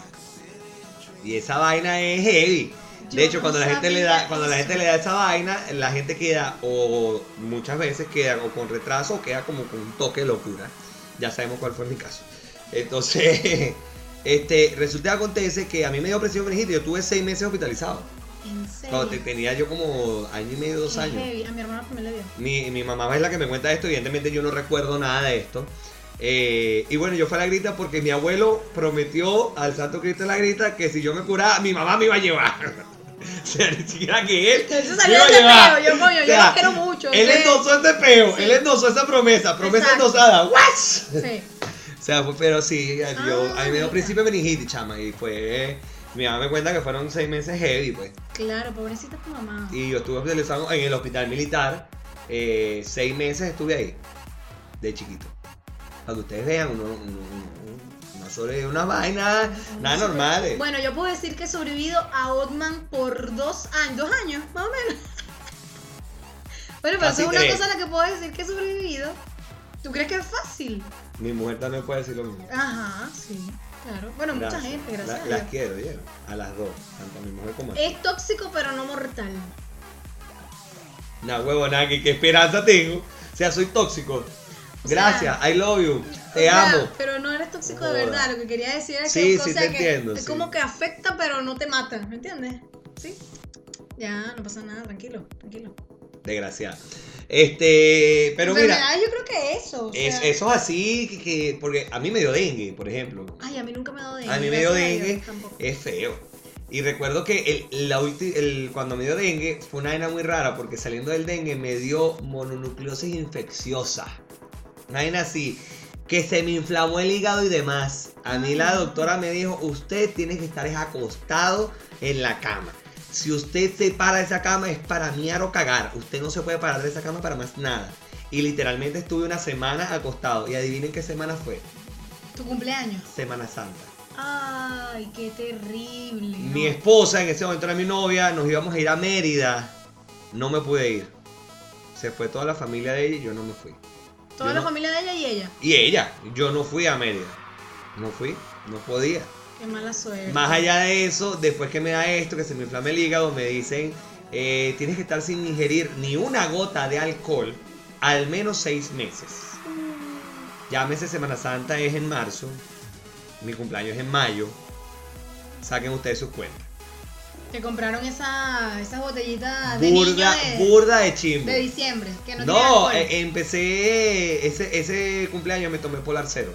[SPEAKER 1] Y esa vaina es heavy. De hecho, cuando la gente le da, cuando la gente le da esa vaina, la gente queda, o muchas veces queda o con retraso o queda como con un toque de locura. Ya sabemos cuál fue mi caso. Entonces, este, resulta que acontece que a mí me dio presión meningitis. Yo tuve seis meses hospitalizado.
[SPEAKER 2] En serio.
[SPEAKER 1] Cuando te- tenía yo como año y medio, dos
[SPEAKER 2] Qué
[SPEAKER 1] años.
[SPEAKER 2] heavy. A mi hermano también le dio.
[SPEAKER 1] Mi, mi mamá es la que me cuenta esto, evidentemente yo no recuerdo nada de esto. Eh, y bueno, yo fui a la grita porque mi abuelo prometió al Santo Cristo de la grita que si yo me curaba, mi mamá me iba a llevar. o sea, ni siquiera que él.
[SPEAKER 2] Eso salió de peo. Yo, coño,
[SPEAKER 1] O
[SPEAKER 2] yo
[SPEAKER 1] sea,
[SPEAKER 2] lo quiero mucho.
[SPEAKER 1] Él
[SPEAKER 2] ¿sí?
[SPEAKER 1] endosó ese peo,
[SPEAKER 2] Sí.
[SPEAKER 1] él endosó esa promesa, promesa
[SPEAKER 2] Exacto.
[SPEAKER 1] endosada. ¿What?
[SPEAKER 2] Sí.
[SPEAKER 1] O sea, fue- pero sí, yo,
[SPEAKER 2] Ah,
[SPEAKER 1] a mí me dio principio meningitis, chama, y fue. Mi mamá me cuenta que fueron seis meses heavy, pues.
[SPEAKER 2] Claro, pobrecita tu mamá.
[SPEAKER 1] Y yo estuve hospitalizado en el hospital militar. eh, seis meses estuve ahí. De chiquito. Para que ustedes vean, uno, uno, uno- no sobre una vaina, nada normal. eh.
[SPEAKER 2] Bueno, yo puedo decir que he sobrevivido a Otman por dos años, dos años, más o menos. bueno, pero eso es una
[SPEAKER 1] tres.
[SPEAKER 2] cosa a la que puedo decir que he sobrevivido. ¿Tú crees que es fácil?
[SPEAKER 1] Mi mujer también puede decir lo mismo.
[SPEAKER 2] Ajá, sí, claro. Bueno, mucha gente, gracias
[SPEAKER 1] La-
[SPEAKER 2] a
[SPEAKER 1] las quiero, ¿vieron? A las dos, tanto a mi mujer como a ti.
[SPEAKER 2] Es tóxico, pero no mortal.
[SPEAKER 1] Una huevona, que qué esperanza tengo. O sea, soy tóxico.
[SPEAKER 2] O
[SPEAKER 1] Gracias, I love you. Te
[SPEAKER 2] sea,
[SPEAKER 1] amo.
[SPEAKER 2] Pero no eres tóxico de verdad. Lo que quería decir es
[SPEAKER 1] Sí,
[SPEAKER 2] que,
[SPEAKER 1] sí
[SPEAKER 2] sea,
[SPEAKER 1] te
[SPEAKER 2] que
[SPEAKER 1] entiendo,
[SPEAKER 2] es
[SPEAKER 1] sí.
[SPEAKER 2] como que afecta, pero no te mata. ¿Me entiendes? ¿Sí? Ya, no pasa nada, tranquilo, tranquilo.
[SPEAKER 1] Desgraciada. Este, pero mira,
[SPEAKER 2] yo creo que eso. o
[SPEAKER 1] es, eso es así que, que- porque a mí me dio dengue, por ejemplo.
[SPEAKER 2] Ay, a mí nunca me dado dengue.
[SPEAKER 1] A mí me dio dengue, es feo. Y recuerdo que el, la ulti- el- cuando me dio dengue fue una vaina muy rara porque saliendo del dengue me dio mononucleosis infecciosa. Una vaina así, que se me inflamó el hígado y demás. A mí la doctora me dijo, usted tiene que estar es acostado en la cama. Si usted se para de esa cama es para miar o cagar. Usted no se puede parar de esa cama para más nada. Y literalmente estuve una semana acostado. Y adivinen qué semana fue.
[SPEAKER 2] Tu cumpleaños.
[SPEAKER 1] Semana Santa.
[SPEAKER 2] Ay, qué terrible.
[SPEAKER 1] Mi esposa, en ese momento era mi novia, nos íbamos a ir a Mérida. No me pude ir. Se fue toda la familia de ella y yo no me fui.
[SPEAKER 2] Toda
[SPEAKER 1] yo
[SPEAKER 2] la
[SPEAKER 1] no-
[SPEAKER 2] familia de ella y ella.
[SPEAKER 1] Y ella, yo no fui a Mérida. No fui, no podía.
[SPEAKER 2] Qué mala suerte.
[SPEAKER 1] Más allá de eso, después que me da esto, que se me inflama el hígado, me dicen, eh, tienes que estar sin ingerir ni una gota de alcohol al menos seis meses. Llámese Semana Santa es en marzo, mi cumpleaños es en mayo. Saquen ustedes sus cuentas.
[SPEAKER 2] Te compraron esa, esas botellitas de niño
[SPEAKER 1] Burda,
[SPEAKER 2] de,
[SPEAKER 1] burda de chimbo.
[SPEAKER 2] de diciembre. Que no,
[SPEAKER 1] eh, empecé ese, ese cumpleaños me tomé Polar Cero.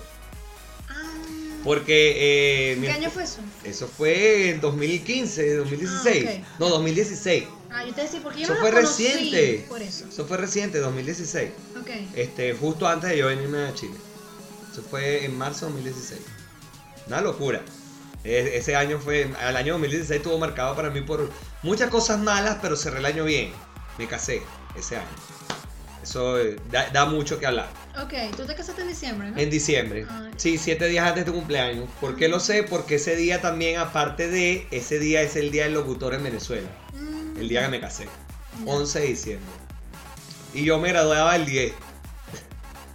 [SPEAKER 1] Porque eh,
[SPEAKER 2] ¿Qué año fue eso?
[SPEAKER 1] eso fue en 2015, 2016.
[SPEAKER 2] Ah, ok.
[SPEAKER 1] No, 2016.
[SPEAKER 2] Ah, yo te decía, porque yo
[SPEAKER 1] Eso
[SPEAKER 2] no
[SPEAKER 1] fue
[SPEAKER 2] los conocí
[SPEAKER 1] reciente.
[SPEAKER 2] Por eso.
[SPEAKER 1] Eso fue reciente, 2016.
[SPEAKER 2] Ok.
[SPEAKER 1] Este, justo antes de yo venirme a Chile. Eso fue en marzo de 2016. Una locura. E- ese año fue, el año 2016 estuvo marcado para mí por muchas cosas malas, pero cerré el año bien. Me casé ese año. Eso eh, da, da mucho que hablar.
[SPEAKER 2] Ok, tú te casaste en diciembre, ¿no?
[SPEAKER 1] En diciembre.
[SPEAKER 2] Ay.
[SPEAKER 1] Sí, siete días antes de tu cumpleaños. ¿Por qué lo sé? Porque ese día también, aparte de, ese día es el día del locutor en Venezuela.
[SPEAKER 2] Mm,
[SPEAKER 1] El día que me casé.
[SPEAKER 2] ya.
[SPEAKER 1] 11 de diciembre. Y yo me graduaba el 10.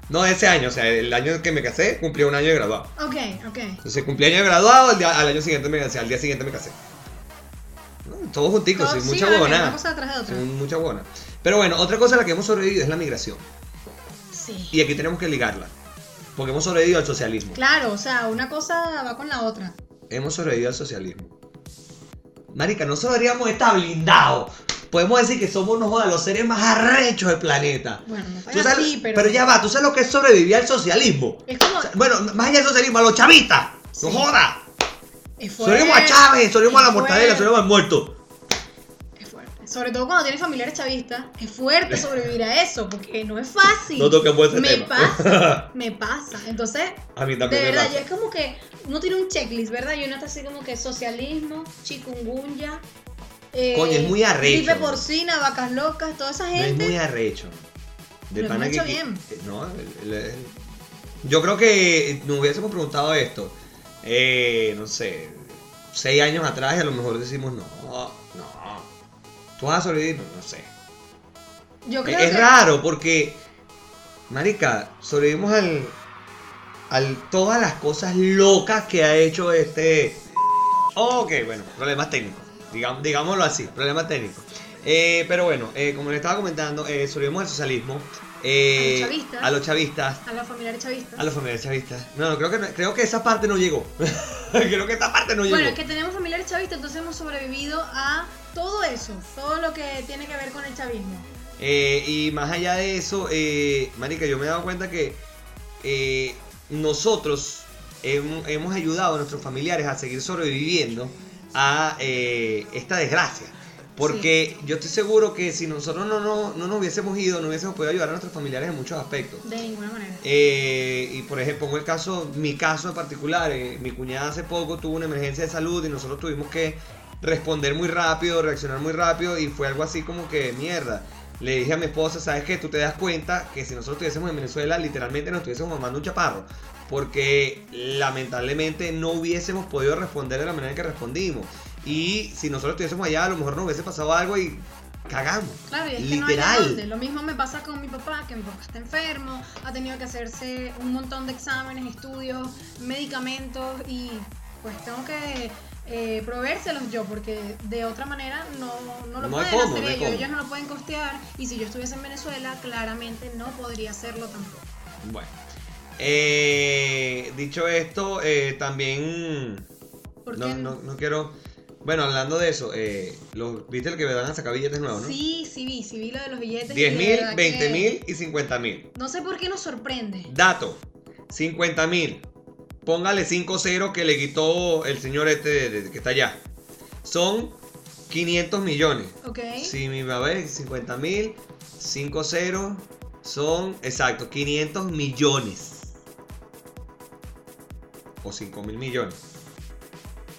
[SPEAKER 1] No de ese año, o sea, el año que me casé, cumplí un año de graduado.
[SPEAKER 2] Ok, ok.
[SPEAKER 1] Entonces cumplí año de graduado, al, día- al año siguiente me casé, al día siguiente me casé. No, Todos junticos,
[SPEAKER 2] Todo-
[SPEAKER 1] sin
[SPEAKER 2] sí,
[SPEAKER 1] mucha
[SPEAKER 2] vale,
[SPEAKER 1] huevonada.
[SPEAKER 2] Una cosa detrás de otra.
[SPEAKER 1] Sin mucha huevona. Pero bueno, otra cosa a la que hemos sobrevivido es la migración.
[SPEAKER 2] Sí.
[SPEAKER 1] Y aquí tenemos que ligarla. Porque hemos sobrevivido al socialismo.
[SPEAKER 2] Claro, o sea, una cosa va con la otra.
[SPEAKER 1] Hemos sobrevivido al socialismo. Marica, nosotros deberíamos estar blindados. Podemos decir que somos, no jodas, los seres más arrechos del planeta.
[SPEAKER 2] Bueno, no fue
[SPEAKER 1] Tú sabes-
[SPEAKER 2] así, pero.
[SPEAKER 1] ya va, tú sabes lo que es sobrevivir al socialismo.
[SPEAKER 2] Es como.
[SPEAKER 1] O sea, bueno, más allá del socialismo, a los chavistas. No
[SPEAKER 2] Sí. Es fuerte,
[SPEAKER 1] Sobrevivimos a Chávez, sobrevivimos a la mortadela, sobrevivimos al muerto.
[SPEAKER 2] Sobre todo cuando tienes familiares chavistas, es fuerte sobrevivir a eso, porque no es fácil.
[SPEAKER 1] No toquemos ese
[SPEAKER 2] me
[SPEAKER 1] tema.
[SPEAKER 2] pasa, me pasa. Entonces,
[SPEAKER 1] A mí
[SPEAKER 2] de
[SPEAKER 1] también
[SPEAKER 2] verdad, yo es como que uno tiene un checklist, ¿verdad? Y uno está así como que socialismo, chikungunya. eh,
[SPEAKER 1] Coño, es muy arrecho.
[SPEAKER 2] Gripe porcina, vacas locas, toda esa
[SPEAKER 1] No es
[SPEAKER 2] gente.
[SPEAKER 1] muy arrecho. De
[SPEAKER 2] Lo
[SPEAKER 1] pana que-
[SPEAKER 2] bien.
[SPEAKER 1] eh, No, el- el- el- yo creo que nos hubiésemos preguntado esto, eh, no sé, seis años atrás y a lo mejor decimos no, no. ¿Tú vas a sobrevivir? No, no sé.
[SPEAKER 2] Yo creo
[SPEAKER 1] es
[SPEAKER 2] que.
[SPEAKER 1] raro porque, marica, sobrevivimos al, al todas las cosas locas que ha hecho este. Ok, bueno, problemas técnicos. Digamos, digámoslo así, problemas técnicos. Eh, pero bueno, eh, como les estaba comentando, eh, sobrevivimos al socialismo. eh,
[SPEAKER 2] A los chavistas.
[SPEAKER 1] a los chavistas.
[SPEAKER 2] A los familiares chavistas.
[SPEAKER 1] A los familiares chavistas. No, no, creo que, creo que esa parte no llegó. creo que esta parte no llegó.
[SPEAKER 2] Bueno, es que tenemos familiares chavistas, entonces hemos sobrevivido a todo eso, todo lo que tiene que ver con el chavismo.
[SPEAKER 1] Eh, y más allá de eso, eh, Marica, yo me he dado cuenta que eh, nosotros hemos, hemos ayudado a nuestros familiares a seguir sobreviviendo a eh, esta desgracia. Porque yo estoy seguro que si nosotros no, no, no nos hubiésemos ido, no hubiésemos podido ayudar a nuestros familiares en muchos aspectos.
[SPEAKER 2] De ninguna manera.
[SPEAKER 1] Eh, y por ejemplo, pongo el caso, mi caso en particular, eh, mi cuñada hace poco tuvo una emergencia de salud y nosotros tuvimos que responder muy rápido, reaccionar muy rápido y fue algo así como que mierda. Le dije a mi esposa, ¿sabes qué? Tú te das cuenta que si nosotros estuviésemos en Venezuela, literalmente nos estuviésemos mamando un chaparro. Porque lamentablemente no hubiésemos podido responder de la manera en que respondimos. Y si nosotros estuviésemos allá, a lo mejor nos hubiese pasado algo y cagamos.
[SPEAKER 2] Claro, y es que no
[SPEAKER 1] Literal.
[SPEAKER 2] hay dónde. Lo mismo me pasa con mi papá, que mi papá está enfermo, ha tenido que hacerse un montón de exámenes, estudios, medicamentos y pues tengo que eh, proveérselos yo, porque de otra manera no, no lo
[SPEAKER 1] No
[SPEAKER 2] pueden
[SPEAKER 1] cómo,
[SPEAKER 2] hacer
[SPEAKER 1] no
[SPEAKER 2] ellos, ellos no lo pueden costear y si yo estuviese en Venezuela claramente no podría hacerlo tampoco.
[SPEAKER 1] Bueno. Eh, dicho esto, eh, también.
[SPEAKER 2] ¿Por
[SPEAKER 1] No,
[SPEAKER 2] qué
[SPEAKER 1] no, no quiero. Bueno, hablando de eso, eh, los, ¿viste el que me van a sacar billetes nuevos, no?
[SPEAKER 2] Sí, sí vi, sí vi lo de los billetes. y
[SPEAKER 1] 10
[SPEAKER 2] de
[SPEAKER 1] mil,
[SPEAKER 2] verdad
[SPEAKER 1] 20
[SPEAKER 2] que
[SPEAKER 1] mil y 50 mil.
[SPEAKER 2] No sé por qué nos sorprende.
[SPEAKER 1] Dato: 50 mil. Póngale 5 ceros que le quitó el señor este de- de- que está allá. Son 500 millones.
[SPEAKER 2] ¿Ok?
[SPEAKER 1] Si mi a ver, 50 mil, 5 ceros son, exacto, 500 millones. O 5 mil millones.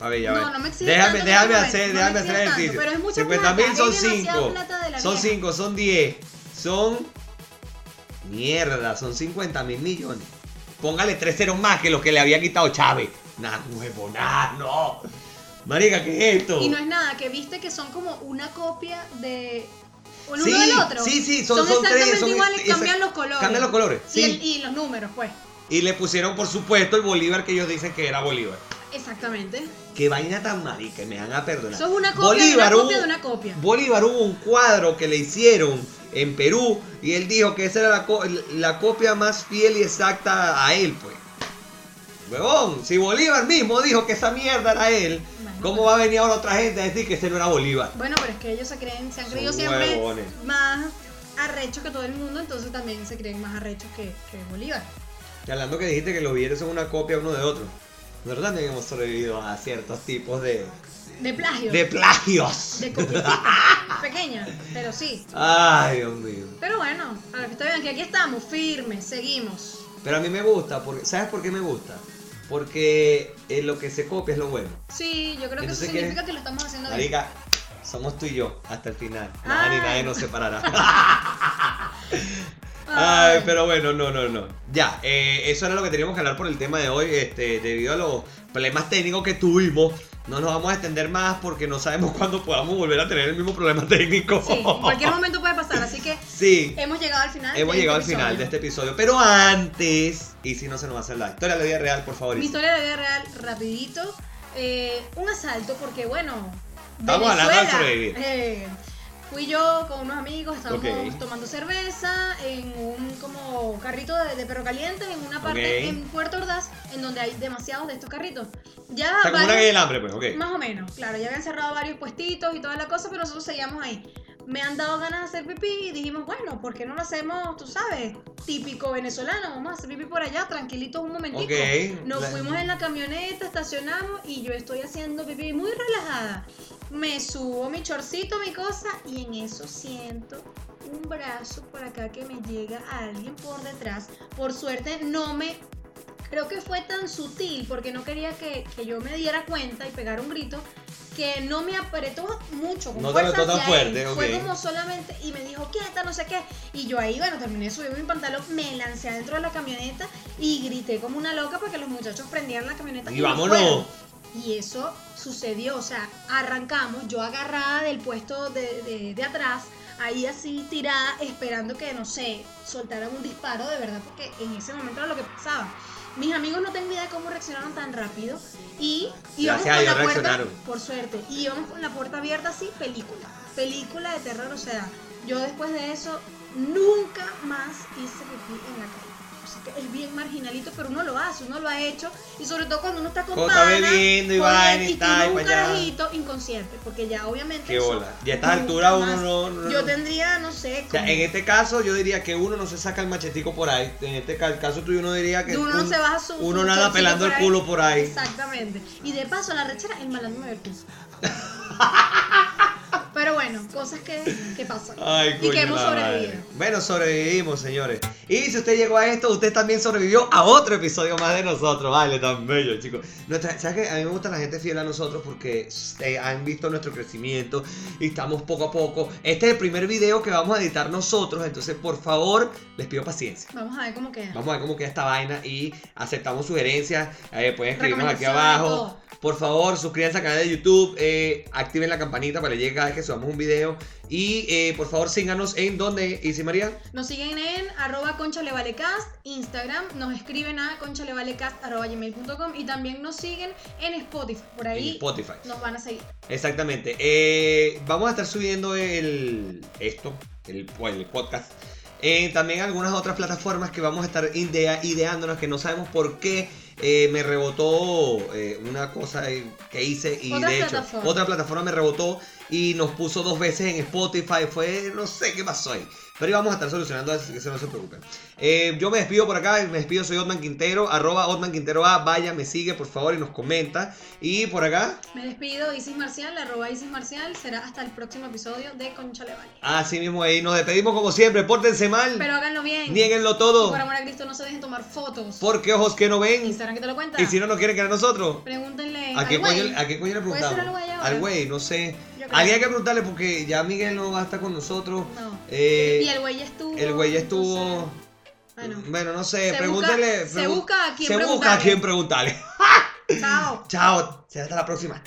[SPEAKER 1] A ver, ya
[SPEAKER 2] No, no me
[SPEAKER 1] déjame, déjame
[SPEAKER 2] no me
[SPEAKER 1] hacer,
[SPEAKER 2] exijas
[SPEAKER 1] déjame hacer el ejercicio.
[SPEAKER 2] pero es mucha
[SPEAKER 1] 50
[SPEAKER 2] plata,
[SPEAKER 1] mil son
[SPEAKER 2] es demasiada
[SPEAKER 1] 5.
[SPEAKER 2] plata de la
[SPEAKER 1] Son
[SPEAKER 2] vieja.
[SPEAKER 1] 5, son 10. Son. Mierda, son 50 mil millones. Póngale 3 ceros más que los que le había quitado Chávez. Nada nuevo, nada, no. Marica, ¿qué es esto?
[SPEAKER 2] Y no es nada, que viste que son como una copia de el uno
[SPEAKER 1] Sí,
[SPEAKER 2] del otro.
[SPEAKER 1] sí, sí, son-
[SPEAKER 2] son,
[SPEAKER 1] son tres,
[SPEAKER 2] exactamente
[SPEAKER 1] son
[SPEAKER 2] iguales,
[SPEAKER 1] esa-
[SPEAKER 2] cambian los colores.
[SPEAKER 1] cambian los colores,
[SPEAKER 2] Y,
[SPEAKER 1] sí.
[SPEAKER 2] el- y los números, pues.
[SPEAKER 1] Y le pusieron, por supuesto, el Bolívar que ellos dicen que era Bolívar.
[SPEAKER 2] Exactamente.
[SPEAKER 1] Qué vaina tan marica, me van a perdonar.
[SPEAKER 2] Eso es una copia de una copia de una copia.
[SPEAKER 1] Bolívar hubo un cuadro que le hicieron en Perú y él dijo que esa era la, co- la copia más fiel y exacta a él, pues. Huevón, si Bolívar mismo dijo que esa mierda era él,
[SPEAKER 2] Bueno,
[SPEAKER 1] ¿cómo va a venir ahora otra gente a decir que ese no era Bolívar?
[SPEAKER 2] Bueno, pero es que ellos se creen, se han creído siempre
[SPEAKER 1] huevones.
[SPEAKER 2] más arrechos que todo el mundo, entonces también se creen más arrechos que, que Bolívar.
[SPEAKER 1] Y hablando que dijiste que los billetes son una copia uno de otro. Nosotros también hemos sobrevivido a ciertos tipos de,
[SPEAKER 2] De plagio.
[SPEAKER 1] de plagios.
[SPEAKER 2] De pequeñas, pero sí.
[SPEAKER 1] Ay, Dios mío.
[SPEAKER 2] Pero bueno, para que ustedes vean que aquí estamos, firmes, seguimos.
[SPEAKER 1] Pero a mí me gusta, porque, ¿sabes por qué me gusta? Porque eh, lo que se copia es lo bueno.
[SPEAKER 2] Sí, yo creo que eso
[SPEAKER 1] Entonces,
[SPEAKER 2] significa que lo estamos haciendo bien.
[SPEAKER 1] Marica, somos tú y yo hasta el final. Nada ni
[SPEAKER 2] Ay.
[SPEAKER 1] nadie nos separará. Ay, pero bueno, no, no, no. Ya, eh, eso era lo que teníamos que hablar por el tema de hoy. Este, debido a los problemas técnicos que tuvimos, no nos vamos a extender más porque no sabemos cuándo podamos volver a tener el mismo problema técnico.
[SPEAKER 2] Sí, en cualquier momento puede pasar, así que
[SPEAKER 1] Sí,
[SPEAKER 2] hemos llegado al final.
[SPEAKER 1] hemos
[SPEAKER 2] de
[SPEAKER 1] llegado al
[SPEAKER 2] este
[SPEAKER 1] final de este episodio. Pero antes, y si no se nos va a hacer la historia de la vida real, por favor.
[SPEAKER 2] Mi historia de la vida real, rapidito. Eh, un asalto, porque bueno.
[SPEAKER 1] Estamos hablando de
[SPEAKER 2] Venezuela,
[SPEAKER 1] sobrevivir.
[SPEAKER 2] eh, fui yo con unos amigos, estábamos
[SPEAKER 1] Ok.
[SPEAKER 2] tomando cerveza en un como carrito de, de perro caliente en una parte
[SPEAKER 1] Ok.
[SPEAKER 2] en Puerto Ordaz, en donde hay demasiados de estos carritos. Ya
[SPEAKER 1] O sea, como una
[SPEAKER 2] varios-
[SPEAKER 1] gay del hambre, pues, ok.
[SPEAKER 2] Más o menos, claro, ya habían cerrado varios puestitos y toda la cosa, pero nosotros seguíamos ahí. Me han dado ganas de hacer pipí y dijimos, bueno, ¿por qué no lo hacemos, tú sabes, típico venezolano? Vamos a hacer pipí por allá, tranquilitos un momentico.
[SPEAKER 1] Ok.
[SPEAKER 2] Nos
[SPEAKER 1] La-
[SPEAKER 2] fuimos en la camioneta, estacionamos y yo estoy haciendo pipí muy relajada. Me subo mi chorcito, mi cosa, y en eso siento un brazo por acá que me llega a alguien por detrás. Por suerte no me creo que fue tan sutil porque no quería que, que yo me diera cuenta y pegara un grito que no me apretó mucho con
[SPEAKER 1] No te
[SPEAKER 2] fuerza
[SPEAKER 1] apretó tan fuerte.
[SPEAKER 2] Fue como solamente y me dijo quieta no sé qué y yo ahí bueno terminé de subir mi pantalón me lancé adentro de la camioneta y grité como una loca porque los muchachos prendían la camioneta
[SPEAKER 1] Y
[SPEAKER 2] no
[SPEAKER 1] vámonos.
[SPEAKER 2] Y eso sucedió o sea arrancamos yo agarrada del puesto de, de- de atrás ahí así tirada esperando que no sé soltaran un disparo de verdad porque en ese momento era lo que pasaba mis amigos no tengo idea de cómo reaccionaron tan rápido y íbamos
[SPEAKER 1] Gracias
[SPEAKER 2] con la puerta, por suerte, y íbamos con la puerta abierta así, película, película de terror, o sea, yo después de eso nunca más hice pipí en la calle. Es bien marginalito, pero uno lo hace, uno lo ha hecho, y sobre todo cuando uno está con
[SPEAKER 1] está
[SPEAKER 2] pana,
[SPEAKER 1] bebiendo y vaina y tal,
[SPEAKER 2] un
[SPEAKER 1] allá.
[SPEAKER 2] carajito inconsciente, porque ya obviamente
[SPEAKER 1] Qué bola. Y a estas alturas uno no- no-
[SPEAKER 2] Yo tendría, no sé,
[SPEAKER 1] O sea,
[SPEAKER 2] como-
[SPEAKER 1] en este caso yo diría que uno no se saca el machetico por ahí. En este ca- caso tuyo uno diría que
[SPEAKER 2] uno no se baja su
[SPEAKER 1] uno nada pelando el culo por ahí.
[SPEAKER 2] Exactamente. Y de paso, la rechera, el malandro me vertió. Pero bueno, cosas que, que pasan.
[SPEAKER 1] Ay,
[SPEAKER 2] y que hemos sobrevivido.
[SPEAKER 1] madre. Bueno, sobrevivimos, señores. Y si usted llegó a esto, usted también sobrevivió a otro episodio más de nosotros. Vale, tan bello, chicos. Nuestra, ¿Sabes qué? A mí me gusta la gente fiel a nosotros porque eh, han visto nuestro crecimiento y estamos poco a poco. Este es el primer video que vamos a editar nosotros, entonces por favor, les pido paciencia.
[SPEAKER 2] Vamos a ver cómo queda.
[SPEAKER 1] Vamos a ver cómo queda esta vaina y aceptamos sugerencias. Eh, pueden escribirnos aquí abajo. Por favor, suscríbanse al canal de YouTube, eh, activen la campanita para que llegue cada vez que subamos un video. Y eh, por favor síganos en donde, Isi María.
[SPEAKER 2] Nos siguen en arroba conchalevalecast, Instagram, nos escriben a conchalevalecast arroba gmail.com y también nos siguen en Spotify. Por
[SPEAKER 1] En
[SPEAKER 2] ahí
[SPEAKER 1] Spotify.
[SPEAKER 2] nos van a seguir.
[SPEAKER 1] Exactamente. Eh, vamos a estar subiendo el esto, el, el podcast. Eh, también algunas otras plataformas que vamos a estar idea, ideándonos que no sabemos por qué eh, me rebotó eh, una cosa que hice y
[SPEAKER 2] Otra
[SPEAKER 1] de hecho
[SPEAKER 2] plataforma.
[SPEAKER 1] otra plataforma me rebotó y nos puso dos veces en Spotify. Fue no sé qué pasó ahí. Pero vamos a estar solucionando eso, que se no se preocupen. Eh, yo me despido por acá, me despido, soy Otman Quintero, arroba Otman Quintero A, vaya, me sigue por favor y nos comenta. Y por acá,
[SPEAKER 2] Me despido, Isis Marcial, arroba Isis Marcial. Será hasta el próximo episodio de Concha
[SPEAKER 1] así mismo ahí nos despedimos como siempre, pórtense mal.
[SPEAKER 2] Pero háganlo bien.
[SPEAKER 1] Niéguenlo
[SPEAKER 2] Y
[SPEAKER 1] todo.
[SPEAKER 2] por amor a Cristo, no se dejen tomar fotos.
[SPEAKER 1] Porque ojos que no ven.
[SPEAKER 2] Instagram que te lo cuenta.
[SPEAKER 1] Y si no nos quieren que a nosotros.
[SPEAKER 2] Pregúntenle.
[SPEAKER 1] ¿A ¿A qué coño le preguntamos?
[SPEAKER 2] Al güey,
[SPEAKER 1] no sé. Alguien hay que preguntarle porque ya Miguel no va a estar con nosotros.
[SPEAKER 2] No.
[SPEAKER 1] Eh,
[SPEAKER 2] y el güey ya estuvo.
[SPEAKER 1] el güey ya estuvo.
[SPEAKER 2] Bueno.
[SPEAKER 1] Bueno, no sé,
[SPEAKER 2] Se
[SPEAKER 1] pregúntele.
[SPEAKER 2] busca- se busca a quién
[SPEAKER 1] Se busca a
[SPEAKER 2] preguntarle.
[SPEAKER 1] quién preguntarle.
[SPEAKER 2] Chao.
[SPEAKER 1] Chao, será hasta la próxima.